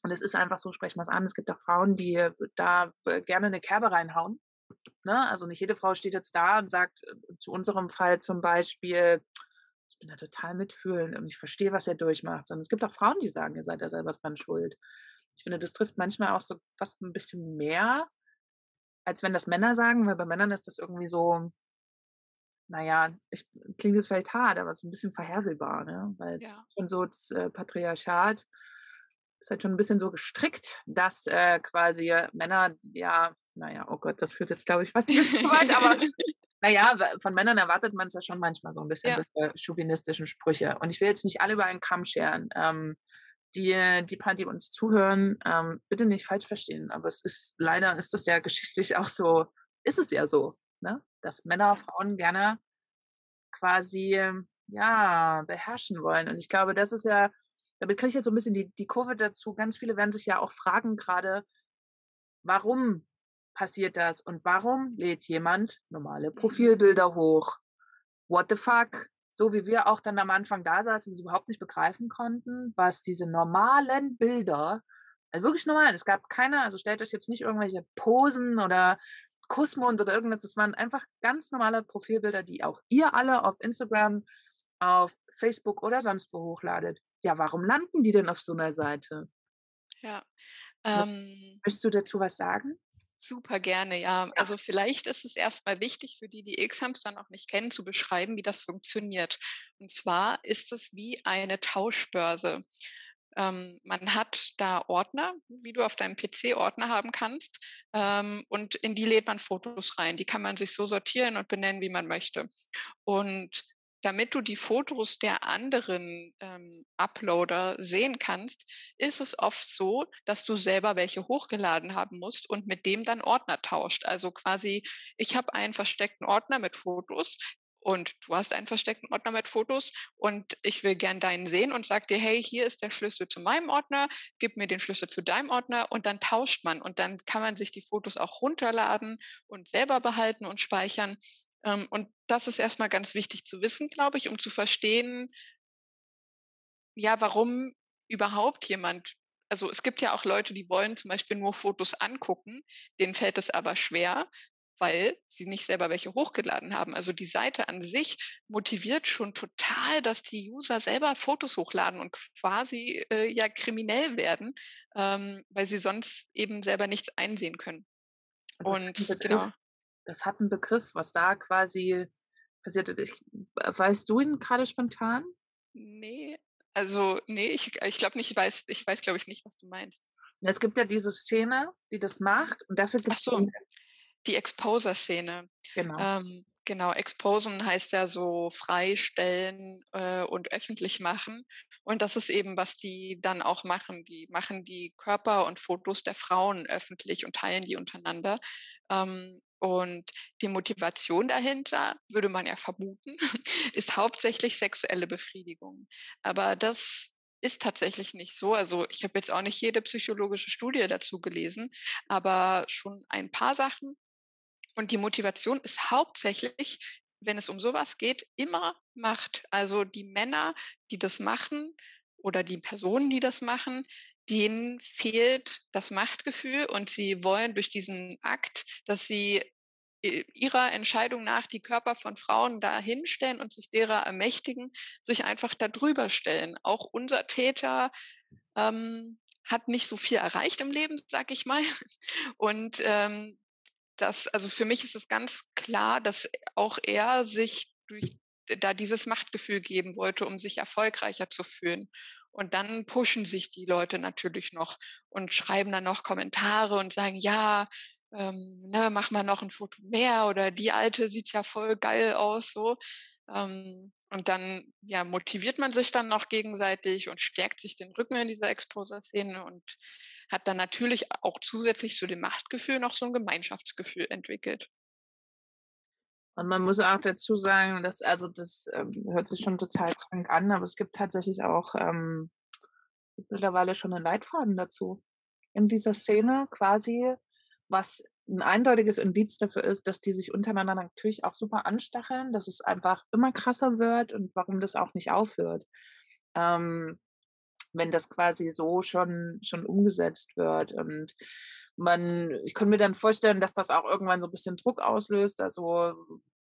Und es ist einfach so, sprechen wir es an, es gibt auch Frauen, die da gerne eine Kerbe reinhauen Ne? Also nicht jede Frau steht jetzt da und sagt äh, zu unserem Fall zum Beispiel, ich bin da total mitfühlend und ich verstehe, was er durchmacht. Sondern es gibt auch Frauen, die sagen, ihr seid da selber dran schuld. Ich finde, das trifft manchmal auch so fast ein bisschen mehr, als wenn das Männer sagen, weil bei Männern ist das irgendwie so, naja, ich, klingt jetzt vielleicht hart, aber so ein bisschen vorhersehbar, ne? weil ja. schon so das äh, Patriarchat ist halt schon ein bisschen so gestrickt, dass äh, quasi Männer ja naja, oh Gott, das führt jetzt, glaube ich, fast nicht so weit, aber *laughs* naja, von Männern erwartet man es ja schon manchmal so ein bisschen ja. chauvinistischen Sprüche. Und ich will jetzt nicht alle über einen Kamm scheren. Ähm, die, die paar, die uns zuhören, ähm, bitte nicht falsch verstehen, aber es ist leider ist das ja geschichtlich auch so, ist es ja so, ne? dass Männer Frauen gerne quasi ja beherrschen wollen. Und ich glaube, das ist ja, damit kriege ich jetzt so ein bisschen die, die Kurve dazu. Ganz viele werden sich ja auch fragen gerade, warum passiert das? Und warum lädt jemand normale mhm. Profilbilder hoch? What the fuck? So wie wir auch dann am Anfang da saßen, es überhaupt nicht begreifen konnten, was diese normalen Bilder, also wirklich normal, es gab keine, also stellt euch jetzt nicht irgendwelche Posen oder Kussmund oder irgendwas, das waren einfach ganz normale Profilbilder, die auch ihr alle auf Instagram, auf Facebook oder sonst wo hochladet. Ja, warum landen die denn auf so einer Seite? Ja. Ähm, Möchtest du dazu was sagen? Super gerne, ja. Also vielleicht ist es erstmal wichtig für die, die X-Hamster noch nicht kennen, zu beschreiben, wie das funktioniert. Und zwar ist es wie eine Tauschbörse. Ähm, man hat da Ordner, wie du auf deinem PC Ordner haben kannst, ähm, und in die lädt man Fotos rein. Die kann man sich so sortieren und benennen, wie man möchte. Und damit du die Fotos der anderen ähm, Uploader sehen kannst, ist es oft so, dass du selber welche hochgeladen haben musst und mit dem dann Ordner tauscht. Also quasi, ich habe einen versteckten Ordner mit Fotos und du hast einen versteckten Ordner mit Fotos und ich will gern deinen sehen und sag dir, hey, hier ist der Schlüssel zu meinem Ordner, gib mir den Schlüssel zu deinem Ordner und dann tauscht man und dann kann man sich die Fotos auch runterladen und selber behalten und speichern. Ähm, und das ist erstmal ganz wichtig zu wissen, glaube ich, um zu verstehen, ja, warum überhaupt jemand also es gibt ja auch Leute, die wollen zum Beispiel nur Fotos angucken, denen fällt es aber schwer, weil sie nicht selber welche hochgeladen haben. Also die Seite an sich motiviert schon total, dass die User selber Fotos hochladen und quasi äh, ja kriminell werden, ähm, weil sie sonst eben selber nichts einsehen können. Und genau. Das hat einen Begriff, was da quasi passiert ist. Ich, weißt du ihn gerade spontan? Nee, also nee, ich, ich glaube nicht, ich weiß, ich weiß, glaube ich, nicht, was du meinst. Es gibt ja diese Szene, die das macht und dafür gibt es so die Exposer-Szene. Genau. Ähm, genau, Exposen heißt ja so freistellen äh, und öffentlich machen. Und das ist eben, was die dann auch machen. Die machen die Körper und Fotos der Frauen öffentlich und teilen die untereinander. Ähm, und die Motivation dahinter, würde man ja vermuten, *laughs* ist hauptsächlich sexuelle Befriedigung. Aber das ist tatsächlich nicht so. Also ich habe jetzt auch nicht jede psychologische Studie dazu gelesen, aber schon ein paar Sachen. Und die Motivation ist hauptsächlich, wenn es um sowas geht, immer Macht. Also die Männer, die das machen oder die Personen, die das machen, denen fehlt das Machtgefühl und sie wollen durch diesen Akt, dass sie ihrer Entscheidung nach die Körper von Frauen da hinstellen und sich derer ermächtigen, sich einfach darüber stellen. Auch unser Täter ähm, hat nicht so viel erreicht im Leben, sag ich mal. *laughs* Und ähm, das, also für mich ist es ganz klar, dass auch er sich durch da dieses Machtgefühl geben wollte, um sich erfolgreicher zu fühlen. Und dann pushen sich die Leute natürlich noch und schreiben dann noch Kommentare und sagen, ja, ähm, ne, mach mal noch ein Foto mehr oder die alte sieht ja voll geil aus, so. Ähm, und dann ja, motiviert man sich dann noch gegenseitig und stärkt sich den Rücken in dieser Exposer-Szene und hat dann natürlich auch zusätzlich zu dem Machtgefühl noch so ein Gemeinschaftsgefühl entwickelt. Und man muss auch dazu sagen, dass, also das ähm, hört sich schon total krank an, aber es gibt tatsächlich auch ähm, mittlerweile schon einen Leitfaden dazu. In dieser Szene quasi, was ein eindeutiges Indiz dafür ist, dass die sich untereinander natürlich auch super anstacheln, dass es einfach immer krasser wird und warum das auch nicht aufhört. Ähm, wenn das quasi so schon, schon umgesetzt wird. Und man, ich könnte mir dann vorstellen, dass das auch irgendwann so ein bisschen Druck auslöst, also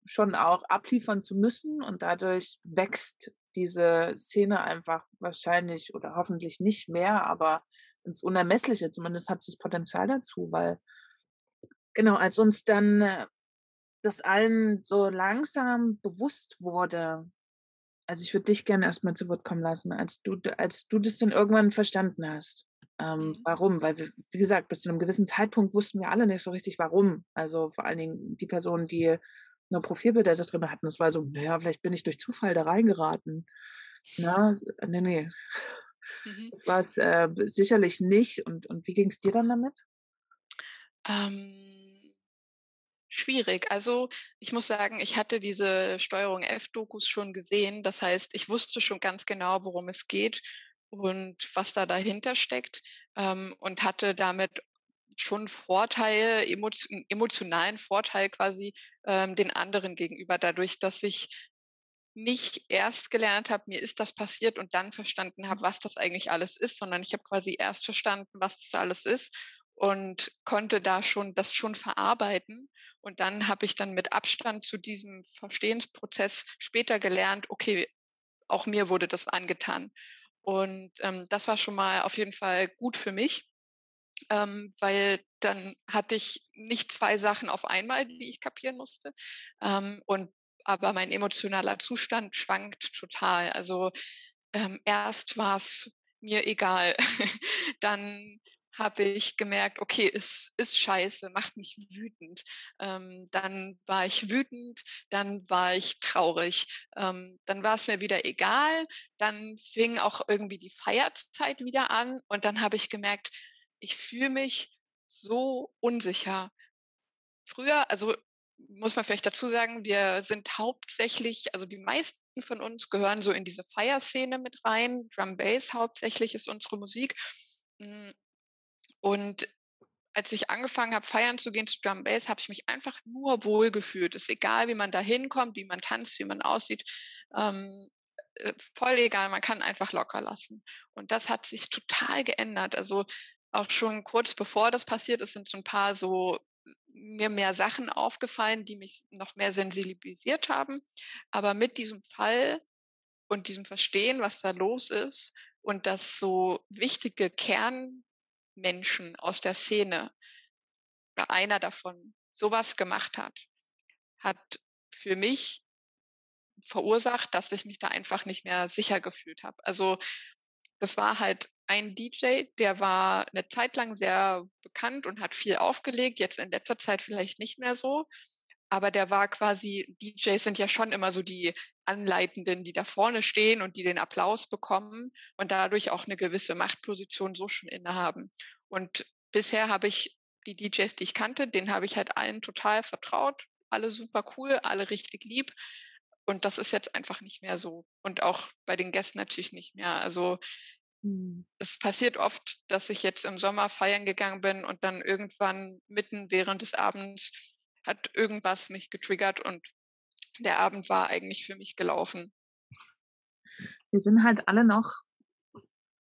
schon auch abliefern zu müssen und dadurch wächst diese Szene einfach wahrscheinlich oder hoffentlich nicht mehr, aber ins Unermessliche, zumindest hat es das Potenzial dazu, weil Genau, als uns dann äh, das allen so langsam bewusst wurde, also ich würde dich gerne erstmal zu Wort kommen lassen, als du, als du das dann irgendwann verstanden hast. Ähm, mhm. warum? Weil, wir, wie gesagt, bis zu einem gewissen Zeitpunkt wussten wir alle nicht so richtig, warum. Also vor allen Dingen die Personen, die nur Profilbilder da drin hatten, das war so, naja, vielleicht bin ich durch Zufall da reingeraten. Na, nee, nee. Mhm. Das war es äh, sicherlich nicht. Und, und wie ging es dir dann damit? Ähm schwierig. Also ich muss sagen, ich hatte diese Steuerung F-Dokus schon gesehen. Das heißt, ich wusste schon ganz genau, worum es geht und was da dahinter steckt ähm, und hatte damit schon Vorteil, emotionalen Vorteil quasi ähm, den anderen gegenüber, dadurch, dass ich nicht erst gelernt habe, mir ist das passiert und dann verstanden habe, was das eigentlich alles ist, sondern ich habe quasi erst verstanden, was das alles ist und konnte da schon das schon verarbeiten. Und dann habe ich dann mit Abstand zu diesem Verstehensprozess später gelernt, okay, auch mir wurde das angetan. Und ähm, das war schon mal auf jeden Fall gut für mich, ähm, weil dann hatte ich nicht zwei Sachen auf einmal, die ich kapieren musste. Ähm, und aber mein emotionaler Zustand schwankt total. Also ähm, erst war es mir egal. *laughs* dann habe ich gemerkt, okay, es ist scheiße, macht mich wütend. Ähm, dann war ich wütend, dann war ich traurig. Ähm, dann war es mir wieder egal. Dann fing auch irgendwie die Feierzeit wieder an und dann habe ich gemerkt, ich fühle mich so unsicher. Früher, also muss man vielleicht dazu sagen, wir sind hauptsächlich, also die meisten von uns gehören so in diese Fire-Szene mit rein. Drum Bass hauptsächlich ist unsere Musik. Und als ich angefangen habe, feiern zu gehen zu Drum Bass, habe ich mich einfach nur wohl gefühlt. Es ist egal, wie man da hinkommt, wie man tanzt, wie man aussieht. Ähm, äh, voll egal, man kann einfach locker lassen. Und das hat sich total geändert. Also auch schon kurz bevor das passiert ist, sind so ein paar so mir mehr Sachen aufgefallen, die mich noch mehr sensibilisiert haben. Aber mit diesem Fall und diesem Verstehen, was da los ist und dass so wichtige Kernmenschen aus der Szene, oder einer davon, sowas gemacht hat, hat für mich verursacht, dass ich mich da einfach nicht mehr sicher gefühlt habe. Also das war halt ein DJ, der war eine Zeit lang sehr bekannt und hat viel aufgelegt, jetzt in letzter Zeit vielleicht nicht mehr so. Aber der war quasi, DJs sind ja schon immer so die Anleitenden, die da vorne stehen und die den Applaus bekommen und dadurch auch eine gewisse Machtposition so schon innehaben. Und bisher habe ich die DJs, die ich kannte, denen habe ich halt allen total vertraut, alle super cool, alle richtig lieb. Und das ist jetzt einfach nicht mehr so. Und auch bei den Gästen natürlich nicht mehr. Also Mhm. Es passiert oft, dass ich jetzt im Sommer feiern gegangen bin und dann irgendwann mitten während des Abends hat irgendwas mich getriggert und der Abend war eigentlich für mich gelaufen. Wir sind halt alle noch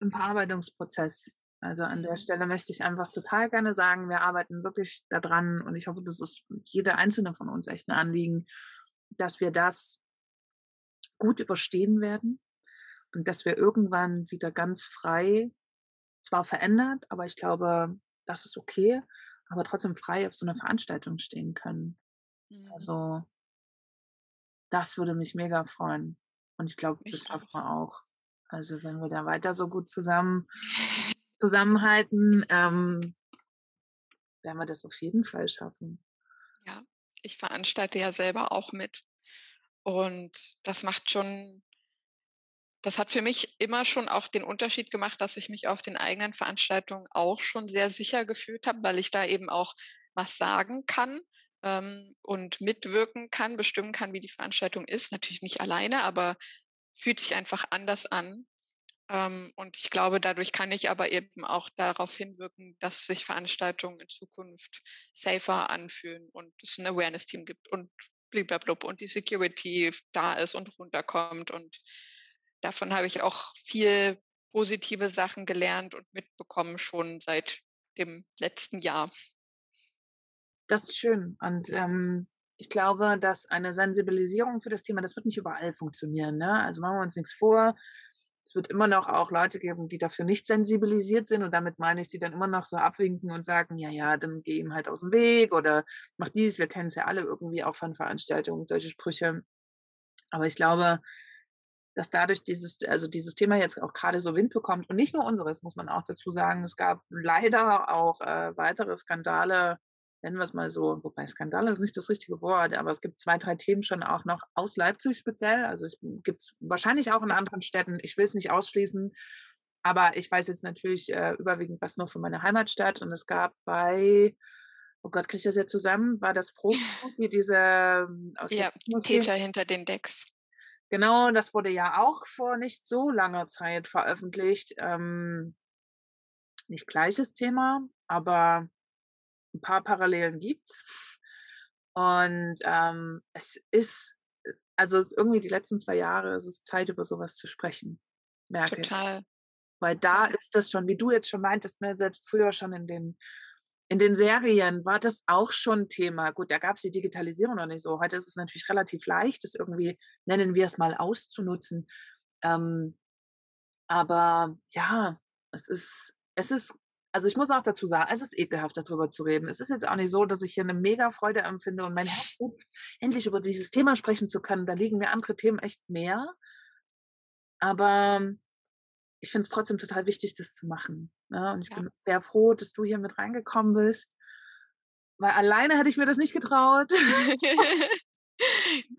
im Verarbeitungsprozess. Also an der mhm. Stelle möchte ich einfach total gerne sagen, wir arbeiten wirklich daran und ich hoffe, das ist jeder einzelne von uns echt ein Anliegen, dass wir das gut überstehen werden und dass wir irgendwann wieder ganz frei, zwar verändert, aber ich glaube, das ist okay, aber trotzdem frei auf so einer Veranstaltung stehen können. Mhm. Also das würde mich mega freuen. Und ich glaube, das schaffen wir auch. Also wenn wir da weiter so gut zusammen zusammenhalten, ähm, werden wir das auf jeden Fall schaffen. Ja, ich veranstalte ja selber auch mit. Und das macht schon das hat für mich immer schon auch den Unterschied gemacht, dass ich mich auf den eigenen Veranstaltungen auch schon sehr sicher gefühlt habe, weil ich da eben auch was sagen kann ähm, und mitwirken kann, bestimmen kann, wie die Veranstaltung ist. Natürlich nicht alleine, aber fühlt sich einfach anders an. Ähm, und ich glaube, dadurch kann ich aber eben auch darauf hinwirken, dass sich Veranstaltungen in Zukunft safer anfühlen und es ein Awareness-Team gibt und blablabla und die Security da ist und runterkommt und davon habe ich auch viel positive Sachen gelernt und mitbekommen schon seit dem letzten Jahr. Das ist schön. Und ähm, ich glaube, dass eine Sensibilisierung für das Thema, das wird nicht überall funktionieren. Ne? Also machen wir uns nichts vor. Es wird immer noch auch Leute geben, die dafür nicht sensibilisiert sind. Und damit meine ich, die dann immer noch so abwinken und sagen, ja, ja, dann geh ihm halt aus dem Weg oder mach dies. Wir kennen es ja alle irgendwie auch von Veranstaltungen, solche Sprüche. Aber ich glaube, dass dadurch dieses, also dieses Thema jetzt auch gerade so Wind bekommt und nicht nur unseres, muss man auch dazu sagen. Es gab leider auch äh, weitere Skandale, nennen wir es mal so, wobei Skandale ist nicht das richtige Wort, aber es gibt zwei, drei Themen schon auch noch aus Leipzig speziell. Also gibt es wahrscheinlich auch in anderen Städten. Ich will es nicht ausschließen, aber ich weiß jetzt natürlich äh, überwiegend was nur von meiner Heimatstadt und es gab bei oh Gott, kriege ich das jetzt zusammen? War das Froh, wie diese ähm, aus ja, Täter hinter den Decks. Genau, das wurde ja auch vor nicht so langer Zeit veröffentlicht. Ähm, nicht gleiches Thema, aber ein paar Parallelen gibt's. Und ähm, es ist, äh, also es ist irgendwie die letzten zwei Jahre, es ist Zeit, über sowas zu sprechen. Merke Total. Ich. Weil da ist das schon, wie du jetzt schon meintest, ne, selbst früher schon in den in den Serien war das auch schon Thema. Gut, da gab es die Digitalisierung noch nicht so. Heute ist es natürlich relativ leicht, das irgendwie, nennen wir es mal, auszunutzen. Ähm, aber ja, es ist, es ist, also ich muss auch dazu sagen, es ist ekelhaft, darüber zu reden. Es ist jetzt auch nicht so, dass ich hier eine mega Freude empfinde und mein Herz endlich über dieses Thema sprechen zu können. Da liegen mir andere Themen echt mehr. Aber ich finde es trotzdem total wichtig, das zu machen. Ne? Und ich ja. bin sehr froh, dass du hier mit reingekommen bist. Weil alleine hätte ich mir das nicht getraut. *laughs*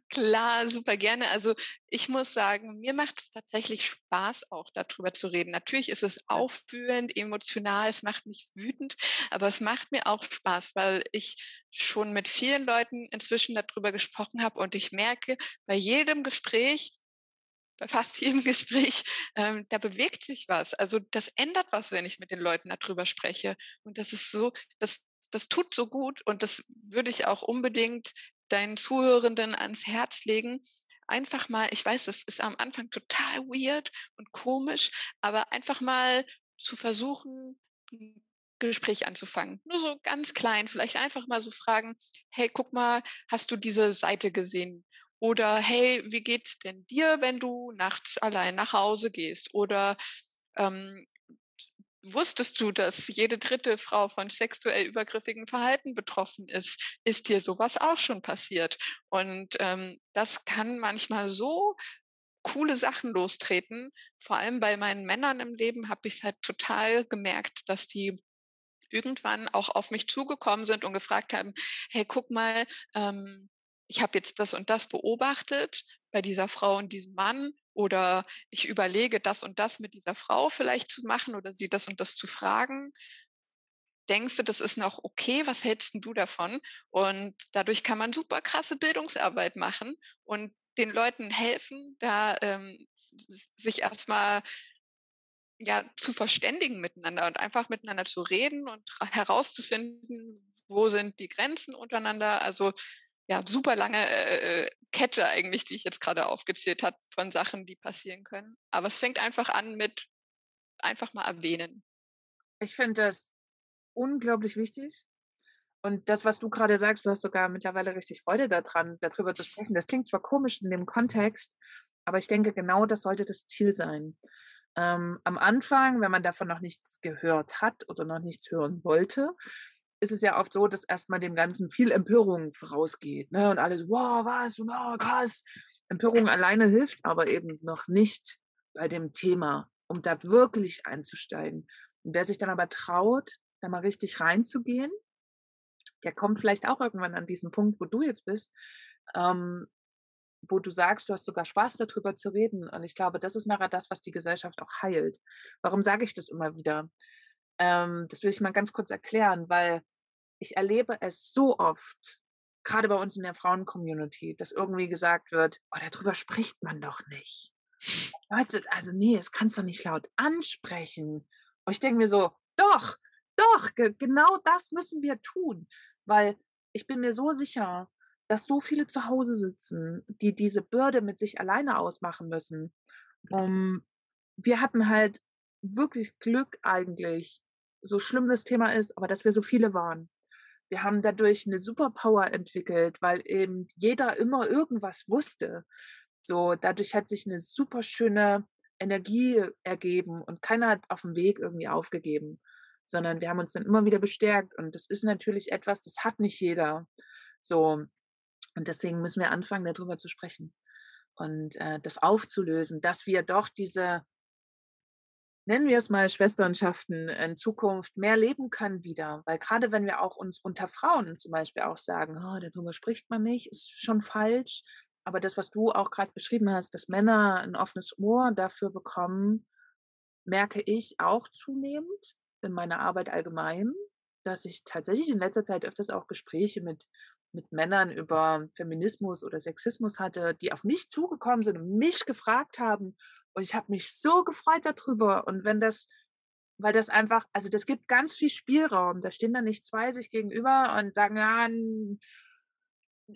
Klar, super gerne. Also ich muss sagen, mir macht es tatsächlich Spaß, auch darüber zu reden. Natürlich ist es aufführend, emotional, es macht mich wütend, aber es macht mir auch Spaß, weil ich schon mit vielen Leuten inzwischen darüber gesprochen habe und ich merke, bei jedem Gespräch, bei fast jedem Gespräch, ähm, da bewegt sich was. Also das ändert was, wenn ich mit den Leuten darüber spreche. Und das ist so, das, das tut so gut und das würde ich auch unbedingt deinen Zuhörenden ans Herz legen. Einfach mal, ich weiß, das ist am Anfang total weird und komisch, aber einfach mal zu versuchen, ein Gespräch anzufangen. Nur so ganz klein, vielleicht einfach mal so fragen, hey, guck mal, hast du diese Seite gesehen? Oder hey, wie geht's denn dir, wenn du nachts allein nach Hause gehst? Oder ähm, Wusstest du, dass jede dritte Frau von sexuell übergriffigen Verhalten betroffen ist? Ist dir sowas auch schon passiert? Und ähm, das kann manchmal so coole Sachen lostreten. Vor allem bei meinen Männern im Leben habe ich es halt total gemerkt, dass die irgendwann auch auf mich zugekommen sind und gefragt haben, hey, guck mal, ähm, ich habe jetzt das und das beobachtet bei dieser Frau und diesem Mann oder ich überlege, das und das mit dieser Frau vielleicht zu machen oder sie das und das zu fragen. Denkst du, das ist noch okay? Was hältst du davon? Und dadurch kann man super krasse Bildungsarbeit machen und den Leuten helfen, da ähm, sich erstmal ja, zu verständigen miteinander und einfach miteinander zu reden und herauszufinden, wo sind die Grenzen untereinander. Also ja, super lange äh, äh, Kette eigentlich, die ich jetzt gerade aufgezählt habe von Sachen, die passieren können. Aber es fängt einfach an mit einfach mal erwähnen. Ich finde das unglaublich wichtig. Und das, was du gerade sagst, du hast sogar mittlerweile richtig Freude daran, darüber zu sprechen. Das klingt zwar komisch in dem Kontext, aber ich denke, genau das sollte das Ziel sein. Ähm, am Anfang, wenn man davon noch nichts gehört hat oder noch nichts hören wollte, ist es ja oft so, dass erstmal dem Ganzen viel Empörung vorausgeht. Ne? Und alles, wow, was, und, oh, krass. Empörung alleine hilft aber eben noch nicht bei dem Thema, um da wirklich einzusteigen. Und wer sich dann aber traut, da mal richtig reinzugehen, der kommt vielleicht auch irgendwann an diesen Punkt, wo du jetzt bist, ähm, wo du sagst, du hast sogar Spaß darüber zu reden. Und ich glaube, das ist nachher das, was die Gesellschaft auch heilt. Warum sage ich das immer wieder? Ähm, das will ich mal ganz kurz erklären, weil ich erlebe es so oft, gerade bei uns in der Frauen-Community, dass irgendwie gesagt wird, oh, darüber spricht man doch nicht. Leute, also nee, das kannst du nicht laut ansprechen. Und ich denke mir so, doch, doch, ge genau das müssen wir tun, weil ich bin mir so sicher, dass so viele zu Hause sitzen, die diese Bürde mit sich alleine ausmachen müssen. Um, wir hatten halt wirklich Glück eigentlich, so schlimm das Thema ist, aber dass wir so viele waren. Wir haben dadurch eine Superpower entwickelt, weil eben jeder immer irgendwas wusste. So, dadurch hat sich eine super schöne Energie ergeben und keiner hat auf dem Weg irgendwie aufgegeben, sondern wir haben uns dann immer wieder bestärkt und das ist natürlich etwas, das hat nicht jeder. So, und deswegen müssen wir anfangen, darüber zu sprechen und äh, das aufzulösen, dass wir doch diese nennen wir es mal Schwesternschaften in Zukunft mehr leben können wieder. Weil gerade wenn wir auch uns unter Frauen zum Beispiel auch sagen, oh, darüber spricht man nicht, ist schon falsch. Aber das, was du auch gerade beschrieben hast, dass Männer ein offenes Ohr dafür bekommen, merke ich auch zunehmend in meiner Arbeit allgemein, dass ich tatsächlich in letzter Zeit öfters auch Gespräche mit, mit Männern über Feminismus oder Sexismus hatte, die auf mich zugekommen sind und mich gefragt haben, und ich habe mich so gefreut darüber. Und wenn das, weil das einfach, also das gibt ganz viel Spielraum. Da stehen dann nicht zwei sich gegenüber und sagen, ja,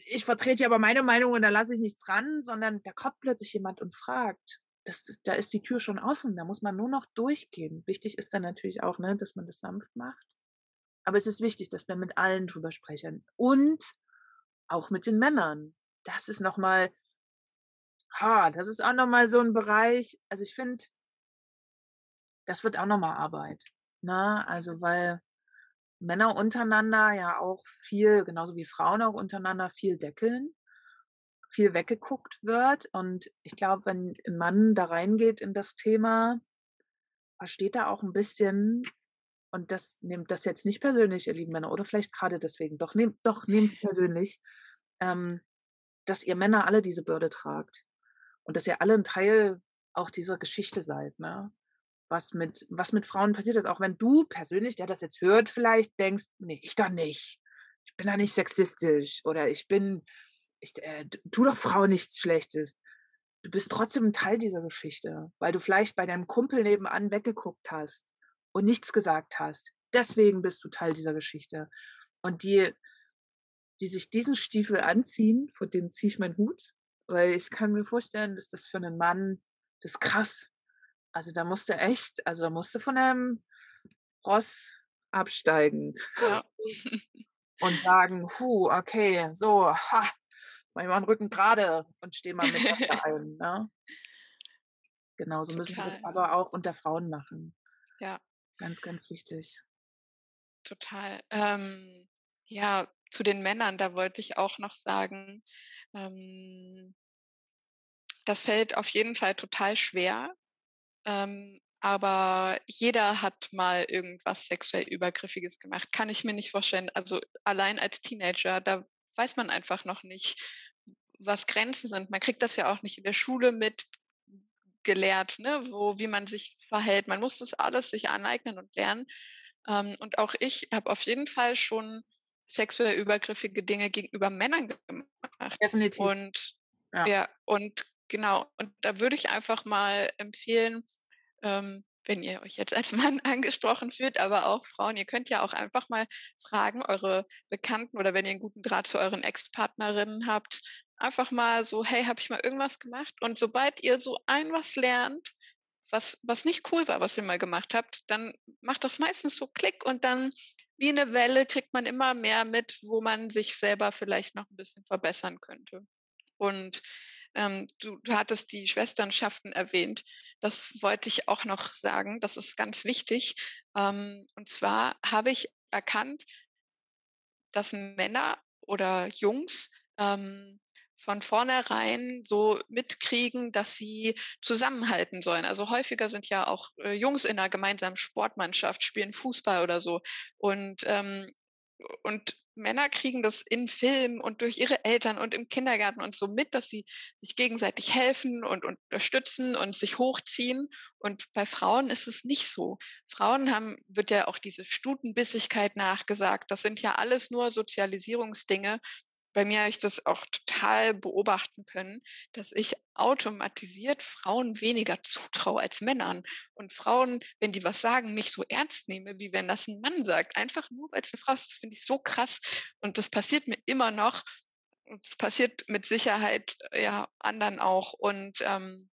ich vertrete ja aber meine Meinung und da lasse ich nichts ran, sondern da kommt plötzlich jemand und fragt. Das, da ist die Tür schon offen, da muss man nur noch durchgehen. Wichtig ist dann natürlich auch, ne, dass man das sanft macht. Aber es ist wichtig, dass wir mit allen drüber sprechen. Und auch mit den Männern. Das ist nochmal, ha, das ist auch nochmal so ein Bereich, also ich finde, das wird auch nochmal Arbeit. Ne? Also weil Männer untereinander ja auch viel, genauso wie Frauen auch untereinander viel deckeln, viel weggeguckt wird. Und ich glaube, wenn ein Mann da reingeht in das Thema, versteht er auch ein bisschen, und das nehmt das jetzt nicht persönlich, ihr lieben Männer, oder vielleicht gerade deswegen, doch nehmt, doch nehmt persönlich, ähm, dass ihr Männer alle diese Bürde tragt und dass ihr alle ein Teil auch dieser Geschichte seid, ne? Was mit, was mit Frauen passiert ist, auch wenn du persönlich, der das jetzt hört, vielleicht denkst, nee, ich da nicht. Ich bin da nicht sexistisch oder ich bin, ich äh, tu doch Frauen nichts Schlechtes. Du bist trotzdem ein Teil dieser Geschichte, weil du vielleicht bei deinem Kumpel nebenan weggeguckt hast und nichts gesagt hast. Deswegen bist du Teil dieser Geschichte. Und die, die sich diesen Stiefel anziehen, vor denen ziehe ich meinen Hut, weil ich kann mir vorstellen, dass das für einen Mann, das ist krass. Also da musste echt, also da musste von einem Ross absteigen ja. *laughs* und sagen, hu, okay, so, ha, mach mal den Rücken gerade und steh mal mit *laughs* ein. Ne? Genauso müssen wir das aber auch unter Frauen machen. Ja. Ganz, ganz wichtig. Total. Ähm, ja, zu den Männern, da wollte ich auch noch sagen, ähm, das fällt auf jeden Fall total schwer. Ähm, aber jeder hat mal irgendwas sexuell Übergriffiges gemacht. Kann ich mir nicht vorstellen. Also allein als Teenager, da weiß man einfach noch nicht, was Grenzen sind. Man kriegt das ja auch nicht in der Schule mit gelehrt, ne, wo, wie man sich verhält. Man muss das alles sich aneignen und lernen. Ähm, und auch ich habe auf jeden Fall schon sexuell übergriffige Dinge gegenüber Männern gemacht. Definitiv. Und ja, ja und genau, und da würde ich einfach mal empfehlen, ähm, wenn ihr euch jetzt als Mann *laughs* angesprochen fühlt, aber auch Frauen, ihr könnt ja auch einfach mal fragen, eure Bekannten oder wenn ihr einen guten Draht zu euren Ex-Partnerinnen habt, einfach mal so, hey, habe ich mal irgendwas gemacht? Und sobald ihr so ein was lernt, was, was nicht cool war, was ihr mal gemacht habt, dann macht das meistens so Klick und dann wie eine Welle kriegt man immer mehr mit, wo man sich selber vielleicht noch ein bisschen verbessern könnte. Und ähm, du, du hattest die Schwesternschaften erwähnt. Das wollte ich auch noch sagen. Das ist ganz wichtig. Ähm, und zwar habe ich erkannt, dass Männer oder Jungs ähm, von vornherein so mitkriegen, dass sie zusammenhalten sollen. Also häufiger sind ja auch äh, Jungs in einer gemeinsamen Sportmannschaft, spielen Fußball oder so. Und, ähm, und Männer kriegen das in Filmen und durch ihre Eltern und im Kindergarten und so mit, dass sie sich gegenseitig helfen und unterstützen und sich hochziehen. Und bei Frauen ist es nicht so. Frauen haben, wird ja auch diese Stutenbissigkeit nachgesagt. Das sind ja alles nur Sozialisierungsdinge bei mir habe ich das auch total beobachten können, dass ich automatisiert Frauen weniger zutraue als Männern und Frauen, wenn die was sagen, nicht so ernst nehme, wie wenn das ein Mann sagt. Einfach nur, weil es eine Frau ist. Das finde ich so krass. Und das passiert mir immer noch. Und es passiert mit Sicherheit ja anderen auch. Und ähm,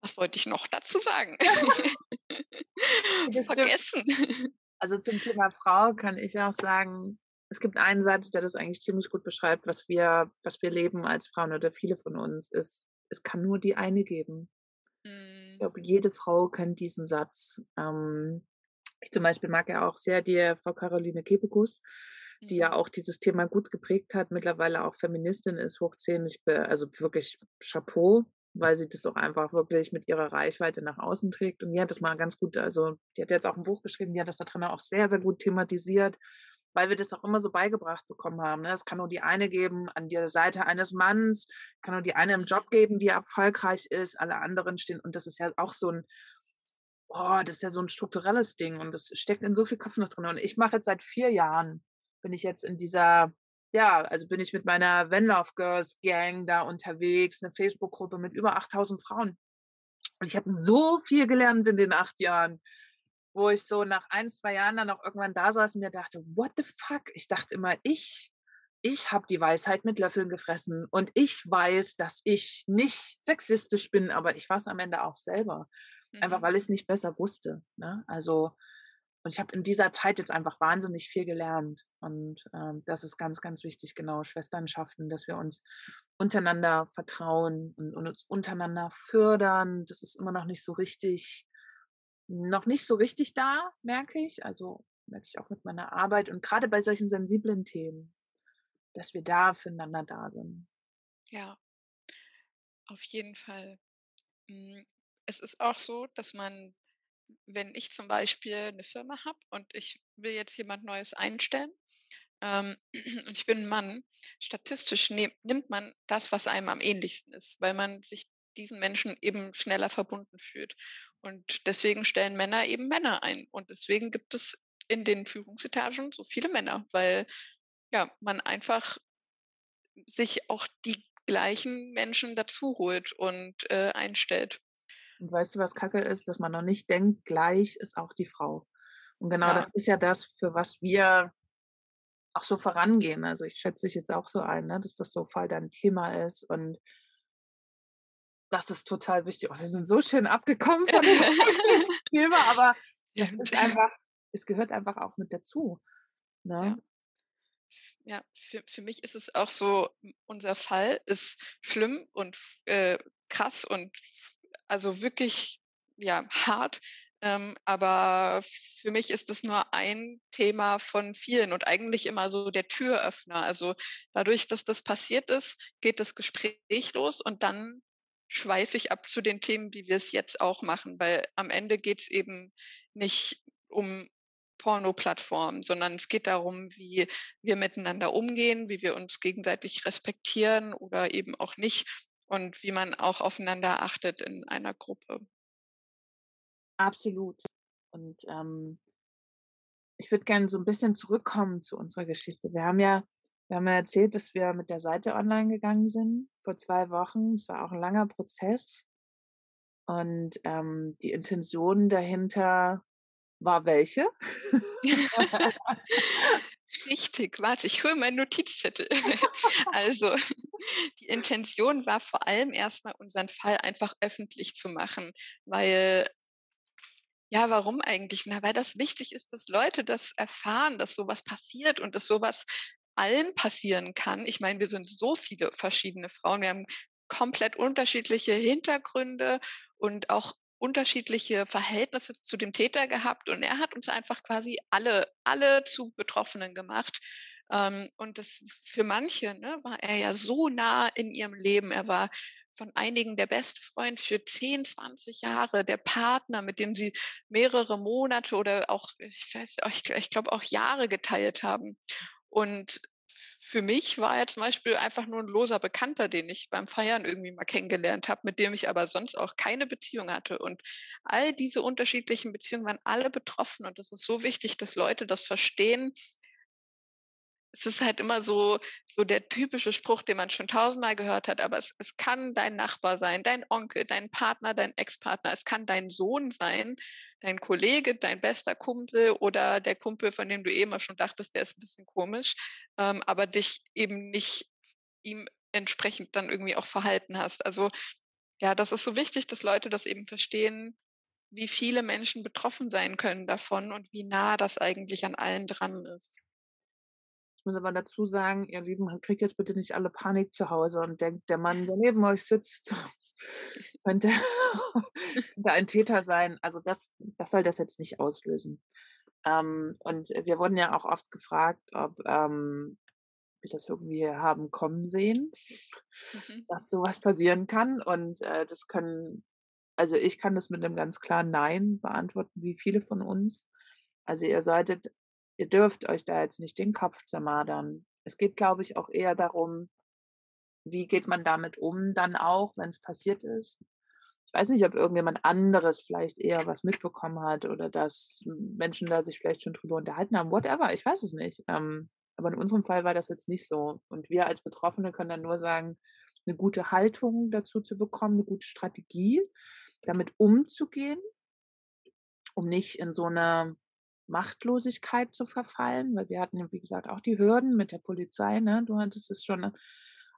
was wollte ich noch dazu sagen? *laughs* *laughs* Vergessen. Also zum Thema Frau kann ich auch sagen, es gibt einen Satz, der das eigentlich ziemlich gut beschreibt, was wir, was wir leben als Frauen oder viele von uns, ist, es kann nur die eine geben. Mhm. Ich glaube, jede Frau kann diesen Satz. Ähm, ich zum Beispiel mag ja auch sehr die Frau Caroline Kebekus, die ja mhm. auch dieses Thema gut geprägt hat, mittlerweile auch Feministin ist, hochzählig, also wirklich Chapeau, weil sie das auch einfach wirklich mit ihrer Reichweite nach außen trägt. Und die hat das mal ganz gut, also die hat jetzt auch ein Buch geschrieben, die hat das da drin auch sehr, sehr gut thematisiert weil wir das auch immer so beigebracht bekommen haben. Ne? Es kann nur die eine geben an der Seite eines Manns, kann nur die eine im Job geben, die erfolgreich ist, alle anderen stehen. Und das ist ja auch so ein, oh, das ist ja so ein strukturelles Ding und das steckt in so viel Kopf noch drin. Und ich mache jetzt seit vier Jahren, bin ich jetzt in dieser, ja, also bin ich mit meiner Venlove Girls Gang da unterwegs, eine Facebook-Gruppe mit über 8000 Frauen. Und ich habe so viel gelernt in den acht Jahren wo ich so nach ein, zwei Jahren dann auch irgendwann da saß und mir dachte, what the fuck? Ich dachte immer, ich, ich habe die Weisheit mit Löffeln gefressen und ich weiß, dass ich nicht sexistisch bin, aber ich war es am Ende auch selber. Mhm. Einfach weil ich es nicht besser wusste. Ne? Also, und ich habe in dieser Zeit jetzt einfach wahnsinnig viel gelernt. Und ähm, das ist ganz, ganz wichtig, genau, Schwesternschaften, dass wir uns untereinander vertrauen und, und uns untereinander fördern. Das ist immer noch nicht so richtig noch nicht so richtig da, merke ich. Also merke ich auch mit meiner Arbeit und gerade bei solchen sensiblen Themen, dass wir da füreinander da sind. Ja, auf jeden Fall. Hm, es ist auch so, dass man, wenn ich zum Beispiel eine Firma habe und ich will jetzt jemand Neues einstellen, ähm, *clears throat* und ich bin ein Mann, statistisch nimmt man das, was einem am ähnlichsten ist, weil man sich diesen Menschen eben schneller verbunden fühlt. Und deswegen stellen Männer eben Männer ein. Und deswegen gibt es in den Führungsetagen so viele Männer, weil ja, man einfach sich auch die gleichen Menschen dazu holt und äh, einstellt. Und weißt du, was Kacke ist, dass man noch nicht denkt, gleich ist auch die Frau. Und genau ja. das ist ja das, für was wir auch so vorangehen. Also ich schätze dich jetzt auch so ein, ne, dass das so voll dein Thema ist und das ist total wichtig. Oh, wir sind so schön abgekommen von dem *laughs* Thema, aber das ist *laughs* einfach, es gehört einfach auch mit dazu. Ne? Ja. ja, für, für mich ist es auch so, unser Fall ist schlimm und äh, krass und also wirklich ja hart. Ähm, aber für mich ist es nur ein Thema von vielen und eigentlich immer so der Türöffner. Also dadurch, dass das passiert ist, geht das Gespräch los und dann schweife ich ab zu den Themen, wie wir es jetzt auch machen, weil am Ende geht es eben nicht um Porno-Plattformen, sondern es geht darum, wie wir miteinander umgehen, wie wir uns gegenseitig respektieren oder eben auch nicht und wie man auch aufeinander achtet in einer Gruppe. Absolut. Und ähm, ich würde gerne so ein bisschen zurückkommen zu unserer Geschichte. Wir haben ja, wir haben ja erzählt, dass wir mit der Seite online gegangen sind vor zwei Wochen. Es war auch ein langer Prozess. Und ähm, die Intention dahinter war welche? *laughs* Richtig, warte, ich hole meinen Notizzettel. *laughs* also, die Intention war vor allem erstmal unseren Fall einfach öffentlich zu machen, weil ja, warum eigentlich? Na, weil das wichtig ist, dass Leute das erfahren, dass sowas passiert und dass sowas allen passieren kann. Ich meine, wir sind so viele verschiedene Frauen. Wir haben komplett unterschiedliche Hintergründe und auch unterschiedliche Verhältnisse zu dem Täter gehabt und er hat uns einfach quasi alle, alle zu Betroffenen gemacht. Ähm, und das für manche ne, war er ja so nah in ihrem Leben. Er war von einigen der beste Freund für 10, 20 Jahre, der Partner, mit dem sie mehrere Monate oder auch, ich ich glaube auch Jahre geteilt haben. Und für mich war er zum Beispiel einfach nur ein loser Bekannter, den ich beim Feiern irgendwie mal kennengelernt habe, mit dem ich aber sonst auch keine Beziehung hatte. Und all diese unterschiedlichen Beziehungen waren alle betroffen. Und es ist so wichtig, dass Leute das verstehen, es ist halt immer so, so der typische Spruch, den man schon tausendmal gehört hat, aber es, es kann dein Nachbar sein, dein Onkel, dein Partner, dein Ex-Partner, es kann dein Sohn sein, dein Kollege, dein bester Kumpel oder der Kumpel, von dem du eh immer schon dachtest, der ist ein bisschen komisch, ähm, aber dich eben nicht ihm entsprechend dann irgendwie auch verhalten hast. Also ja, das ist so wichtig, dass Leute das eben verstehen, wie viele Menschen betroffen sein können davon und wie nah das eigentlich an allen dran ist. Ich muss aber dazu sagen, ihr Lieben, kriegt jetzt bitte nicht alle Panik zu Hause und denkt, der Mann, der neben euch sitzt, *laughs* könnte, *laughs* könnte ein Täter sein. Also das, das soll das jetzt nicht auslösen. Ähm, und wir wurden ja auch oft gefragt, ob ähm, wir das irgendwie haben kommen sehen, mhm. dass sowas passieren kann. Und äh, das können, also ich kann das mit einem ganz klaren Nein beantworten, wie viele von uns. Also ihr solltet ihr dürft euch da jetzt nicht den Kopf zermadern. Es geht, glaube ich, auch eher darum, wie geht man damit um, dann auch, wenn es passiert ist. Ich weiß nicht, ob irgendjemand anderes vielleicht eher was mitbekommen hat oder dass Menschen da sich vielleicht schon drüber unterhalten haben, whatever, ich weiß es nicht. Ähm, aber in unserem Fall war das jetzt nicht so. Und wir als Betroffene können dann nur sagen, eine gute Haltung dazu zu bekommen, eine gute Strategie, damit umzugehen, um nicht in so eine Machtlosigkeit zu verfallen, weil wir hatten ja, wie gesagt, auch die Hürden mit der Polizei, ne? Du hattest es schon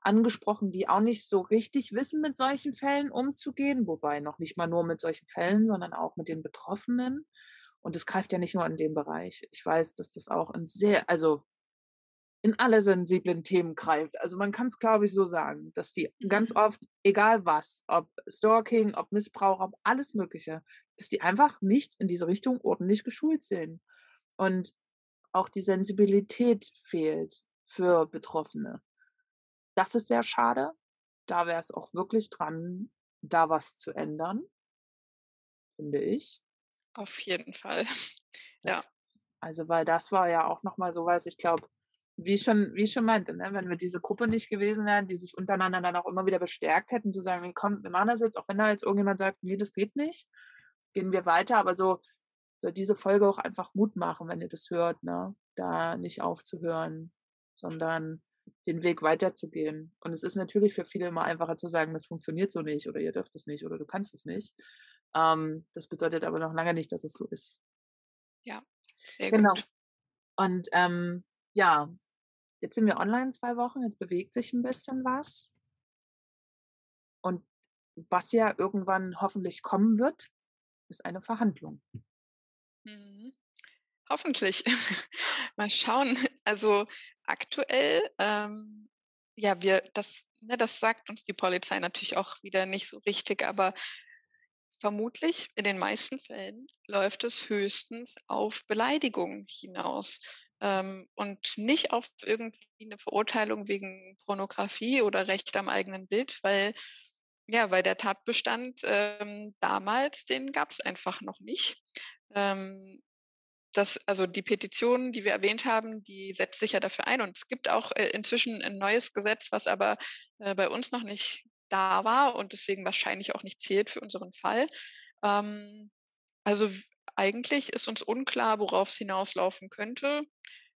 angesprochen, die auch nicht so richtig wissen, mit solchen Fällen umzugehen, wobei noch nicht mal nur mit solchen Fällen, sondern auch mit den Betroffenen. Und es greift ja nicht nur in dem Bereich. Ich weiß, dass das auch in sehr, also in alle sensiblen Themen greift. Also man kann es, glaube ich, so sagen, dass die ganz mhm. oft, egal was, ob Stalking, ob Missbrauch, ob alles Mögliche, dass die einfach nicht in diese Richtung ordentlich geschult sind. Und auch die Sensibilität fehlt für Betroffene. Das ist sehr schade. Da wäre es auch wirklich dran, da was zu ändern, finde ich. Auf jeden Fall. *laughs* Das, ja. Also, weil das war ja auch nochmal so was, ich glaube, wie schon, wie ich schon meinte, ne, wenn wir diese Gruppe nicht gewesen wären, die sich untereinander dann auch immer wieder bestärkt hätten, zu sagen, komm, wir machen das jetzt, auch wenn da jetzt irgendjemand sagt, nee, das geht nicht, gehen wir weiter, aber so soll diese Folge auch einfach Mut machen, wenn ihr das hört, ne, da nicht aufzuhören, sondern den Weg weiterzugehen. Und es ist natürlich für viele immer einfacher zu sagen, das funktioniert so nicht oder ihr dürft es nicht oder du kannst es nicht. Ähm, das bedeutet aber noch lange nicht, dass es so ist. Ja, sehr genau. gut. Und ähm, ja, jetzt sind wir online zwei Wochen, jetzt bewegt sich ein bisschen was. Und was ja irgendwann hoffentlich kommen wird, ist eine Verhandlung. Mhm. Hoffentlich. *laughs* Mal schauen. Also aktuell, ähm, ja, wir, das, ne, das sagt uns die Polizei natürlich auch wieder nicht so richtig, aber vermutlich in den meisten Fällen läuft es höchstens auf Beleidigung hinaus ähm, und nicht auf irgendwie eine Verurteilung wegen Pornografie oder Recht am eigenen Bild, weil ja, weil der Tatbestand ähm, damals, den gab es einfach noch nicht. Ähm, das, also die Petition, die wir erwähnt haben, die setzt sich ja dafür ein. Und es gibt auch äh, inzwischen ein neues Gesetz, was aber äh, bei uns noch nicht da war und deswegen wahrscheinlich auch nicht zählt für unseren Fall. Ähm, also eigentlich ist uns unklar, worauf es hinauslaufen könnte.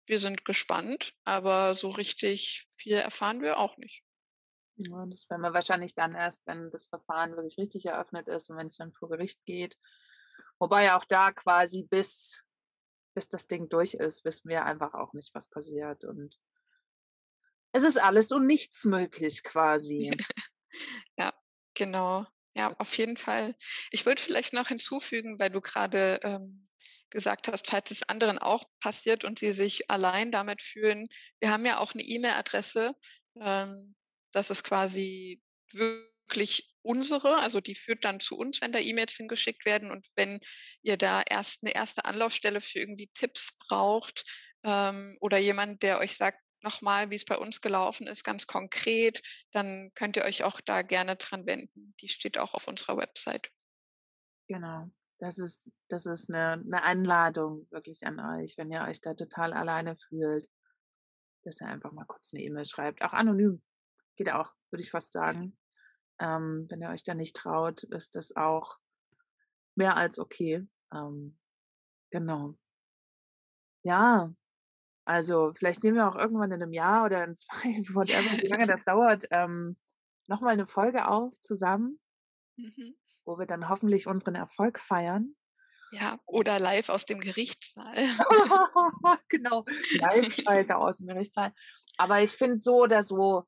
Wir sind gespannt, aber so richtig viel erfahren wir auch nicht. Ja, das werden wir wahrscheinlich dann erst, wenn das Verfahren wirklich richtig eröffnet ist und wenn es dann vor Gericht geht. Wobei auch da quasi bis, bis das Ding durch ist, wissen wir einfach auch nicht, was passiert. Und es ist alles und nichts möglich quasi. *laughs* ja, genau. Ja, auf jeden Fall. Ich würde vielleicht noch hinzufügen, weil du gerade ähm, gesagt hast, falls es anderen auch passiert und sie sich allein damit fühlen. Wir haben ja auch eine E-Mail-Adresse. Ähm, das ist quasi wirklich unsere, also die führt dann zu uns, wenn da E-Mails hingeschickt werden. Und wenn ihr da erst eine erste Anlaufstelle für irgendwie Tipps braucht ähm, oder jemand, der euch sagt, nochmal, wie es bei uns gelaufen ist, ganz konkret, dann könnt ihr euch auch da gerne dran wenden. Die steht auch auf unserer Website. Genau. Das ist, das ist eine, eine Einladung wirklich an euch, wenn ihr euch da total alleine fühlt, dass ihr einfach mal kurz eine E-Mail schreibt. Auch anonym geht auch, würde ich fast sagen. Ähm, wenn ihr euch da nicht traut, ist das auch mehr als okay. Ähm, genau. Ja, also vielleicht nehmen wir auch irgendwann in einem Jahr oder in *laughs* zwei, whatever, wie lange das *laughs* dauert, ähm, nochmal eine Folge auf zusammen, mhm. wo wir dann hoffentlich unseren Erfolg feiern. Ja, oder live aus dem Gerichtssaal. *laughs* genau, live aus dem Gerichtssaal. Aber ich finde so oder so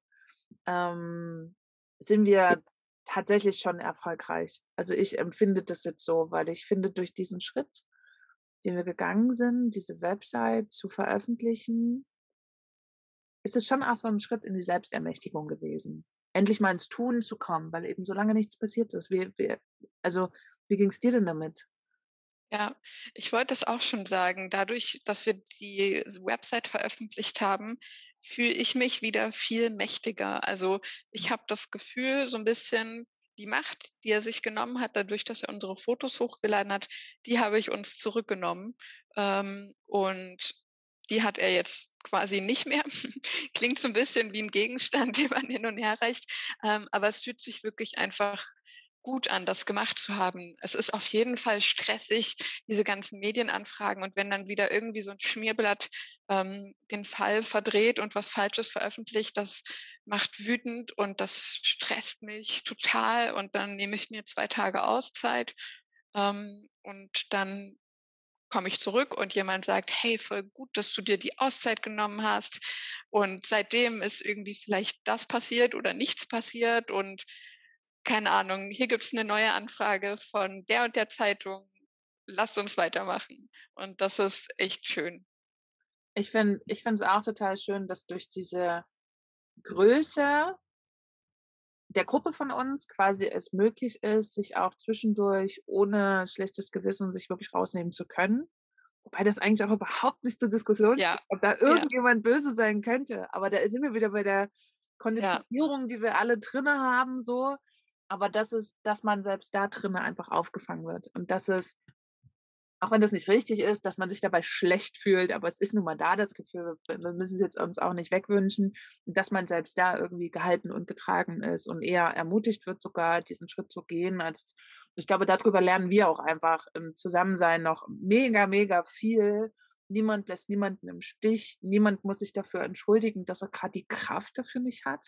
ähm, sind wir tatsächlich schon erfolgreich. Also ich empfinde das jetzt so, weil ich finde, durch diesen Schritt den wir gegangen sind, diese Website zu veröffentlichen, ist es schon auch so ein Schritt in die Selbstermächtigung gewesen. Endlich mal ins Tun zu kommen, weil eben so lange nichts passiert ist. Wie, wie, also, wie ging es dir denn damit? Ja, ich wollte es auch schon sagen. Dadurch, dass wir die Website veröffentlicht haben, fühle ich mich wieder viel mächtiger. Also ich habe das Gefühl, so ein bisschen, die Macht, die er sich genommen hat, dadurch, dass er unsere Fotos hochgeladen hat, die habe ich uns zurückgenommen. Ähm, und die hat er jetzt quasi nicht mehr. *laughs* Klingt so ein bisschen wie ein Gegenstand, *laughs* den man hin und her reicht. Ähm, aber es fühlt sich wirklich einfach gut an, das gemacht zu haben. Es ist auf jeden Fall stressig, diese ganzen Medienanfragen. Und wenn dann wieder irgendwie so ein Schmierblatt ähm, den Fall verdreht und was Falsches veröffentlicht, das macht wütend und das stresst mich total. Und dann nehme ich mir zwei Tage Auszeit ähm, und dann komme ich zurück und jemand sagt, hey, voll gut, dass du dir die Auszeit genommen hast. Und seitdem ist irgendwie vielleicht das passiert oder nichts passiert und keine Ahnung, hier gibt es eine neue Anfrage von der und der Zeitung, lasst uns weitermachen. Und das ist echt schön. Ich finde ich es auch total schön, dass durch diese Größe der Gruppe von uns quasi es möglich ist, sich auch zwischendurch ohne schlechtes Gewissen sich wirklich rausnehmen zu können. Wobei das eigentlich auch überhaupt nicht zur Diskussion ja. steht, ob da irgendjemand ja. böse sein könnte. Aber da sind wir wieder bei der Konditionierung, ja. die wir alle drinne haben, so aber das ist, dass man selbst da drinnen einfach aufgefangen wird und dass es auch wenn das nicht richtig ist, dass man sich dabei schlecht fühlt, aber es ist nun mal da das Gefühl, wir müssen es jetzt uns auch nicht wegwünschen, dass man selbst da irgendwie gehalten und getragen ist und eher ermutigt wird, sogar diesen Schritt zu gehen, als ich glaube, darüber lernen wir auch einfach im Zusammensein noch mega, mega viel. Niemand lässt niemanden im Stich. Niemand muss sich dafür entschuldigen, dass er gerade die Kraft dafür nicht hat.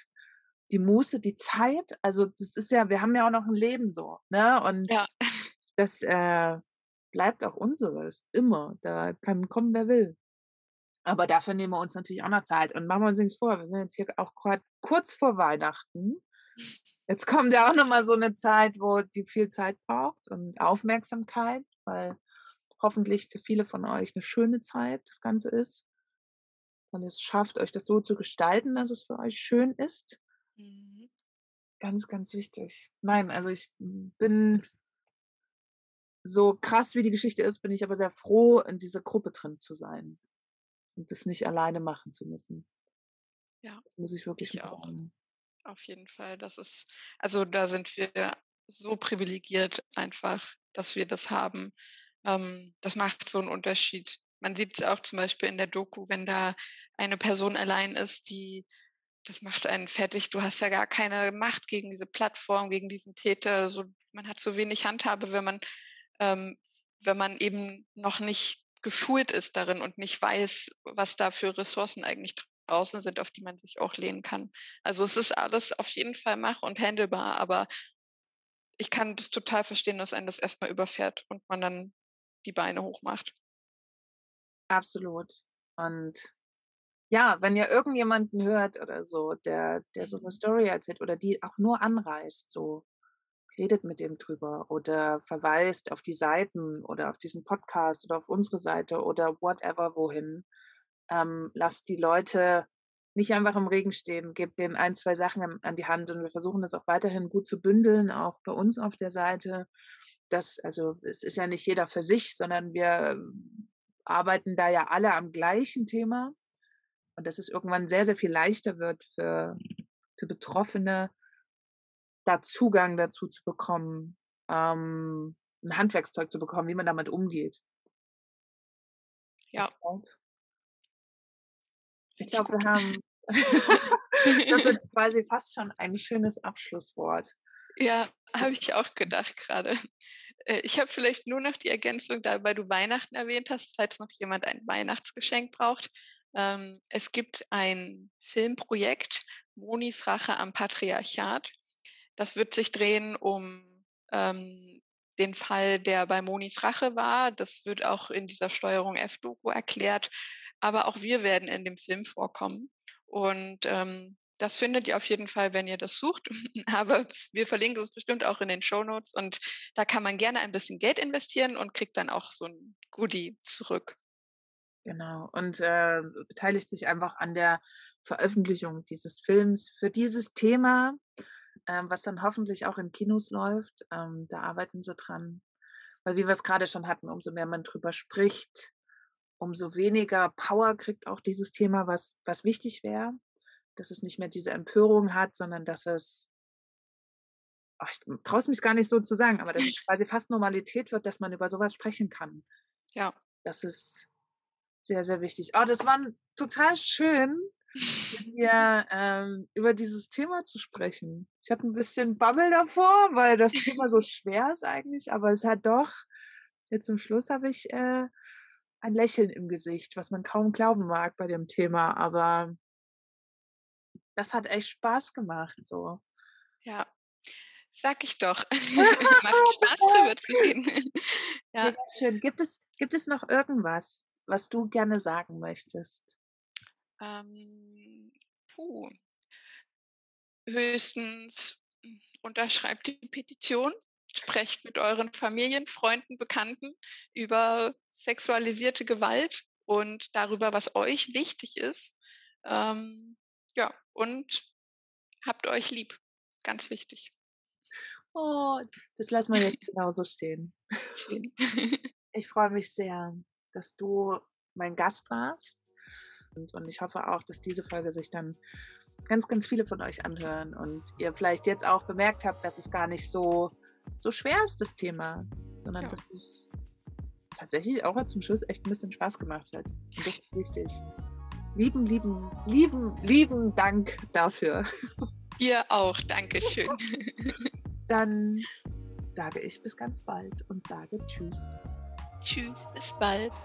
Die Muße, die Zeit. Also, das ist ja, wir haben ja auch noch ein Leben so. Ne? Und ja. das, äh, bleibt auch unseres, immer. Da kann kommen, wer will. Aber dafür nehmen wir uns natürlich auch noch Zeit. Und machen wir uns nichts vor, wir sind jetzt hier auch gerade kurz vor Weihnachten. Jetzt kommt ja auch nochmal so eine Zeit, wo die viel Zeit braucht und Aufmerksamkeit, weil hoffentlich für viele von euch eine schöne Zeit das Ganze ist. Und es schafft, euch das so zu gestalten, dass es für euch schön ist. Mhm. Ganz, ganz wichtig. Nein, also ich bin so krass wie die Geschichte ist, bin ich aber sehr froh, in dieser Gruppe drin zu sein und das nicht alleine machen zu müssen. Ja, muss ich wirklich ich auch. Auf jeden Fall, das ist, also da sind wir so privilegiert einfach, dass wir das haben. Ähm, das macht so einen Unterschied. Man sieht es auch zum Beispiel in der Doku, wenn da eine Person allein ist, die das macht einen fertig. Du hast ja gar keine Macht gegen diese Plattform, gegen diesen Täter. So, man hat so wenig Handhabe, wenn man ähm, wenn man eben noch nicht geschult ist darin und nicht weiß, was da für Ressourcen eigentlich draußen sind, auf die man sich auch lehnen kann. Also es ist alles auf jeden Fall mach- und handelbar, aber ich kann das total verstehen, dass einen das erstmal überfährt und man dann die Beine hochmacht. Absolut. Und ja, wenn ihr irgendjemanden hört oder so, der, der so eine mhm. Story erzählt oder die auch nur anreißt, so, redet mit dem drüber oder verweist auf die Seiten oder auf diesen Podcast oder auf unsere Seite oder whatever wohin. Ähm, lasst die Leute nicht einfach im Regen stehen, gebt denen ein, zwei Sachen an, an, die Hand und wir versuchen das auch weiterhin gut zu bündeln, auch bei uns auf der Seite. Das, also es ist ja nicht jeder für sich, sondern wir arbeiten da ja alle am gleichen Thema und dass es irgendwann sehr, sehr viel leichter wird für, für Betroffene, da Zugang dazu zu bekommen, ähm, ein Handwerkszeug zu bekommen, wie man damit umgeht. Ja. Ich glaube, glaub, wir haben *laughs* *laughs* das ist quasi fast schon ein schönes Abschlusswort. Ja, habe ich auch gedacht gerade. Äh, ich habe vielleicht nur noch die Ergänzung, da weil du Weihnachten erwähnt hast, falls noch jemand ein Weihnachtsgeschenk braucht. Ähm, es gibt ein Filmprojekt, Monis Rache am Patriarchat. Das wird sich drehen um ähm, den Fall, der bei Monis Rache war. Das wird auch in dieser Steuerung F-Doku erklärt. Aber auch wir werden in dem Film vorkommen. Und ähm, das findet ihr auf jeden Fall, wenn ihr das sucht. *laughs* Aber wir verlinken es bestimmt auch in den Show Notes. Und da kann man gerne ein bisschen Geld investieren und kriegt dann auch so ein Goodie zurück. Genau. Und äh, beteiligt sich einfach an der Veröffentlichung dieses Films für dieses Thema ähm, was dann hoffentlich auch in Kinos läuft. Ähm, da arbeiten sie dran. Weil wie wir es gerade schon hatten, umso mehr man drüber spricht, umso weniger Power kriegt auch dieses Thema, was, was wichtig wäre. Dass es nicht mehr diese Empörung hat, sondern dass es, oh, ich traue es mich gar nicht so zu sagen, aber dass es *laughs* quasi fast Normalität wird, dass man über sowas sprechen kann. Ja. Das ist sehr, sehr wichtig. Oh, das war total schön, mit *laughs* dir ähm, über dieses Thema zu sprechen. Ich hatte ein bisschen Bammel davor, weil das Thema so schwer ist eigentlich, aber es hat doch, jetzt zum Schluss habe ich äh, ein Lächeln im Gesicht, was man kaum glauben mag bei dem Thema, aber das hat echt Spaß gemacht. So. Ja, sag ich doch. *laughs* *laughs* Macht Spaß drüber zu reden. ja. schön. Gibt es, gibt es noch irgendwas, was du gerne sagen möchtest? Ähm, puh. Höchstens hm, unterschreibt die Petition, sprecht mit euren Familien, Freunden, Bekannten über sexualisierte Gewalt und darüber, was euch wichtig ist. Ähm, ja, und habt euch lieb. Ganz wichtig. Oh, das lassen wir jetzt *laughs* genauso stehen. *laughs* Ich freue mich sehr, dass du mein Gast warst. Und, und ich hoffe auch, dass diese Folge sich dann ganz, ganz viele von euch anhören und ihr vielleicht jetzt auch bemerkt habt, dass es gar nicht so, so schwer ist, das Thema, sondern ja. dass es tatsächlich auch zum Schluss echt ein bisschen Spaß gemacht hat. Und das ist wichtig. Lieben, lieben, lieben, lieben Dank dafür. Dir auch, Dankeschön. *laughs* Dann sage ich bis ganz bald und sage Tschüss. Tschüss, bis bald.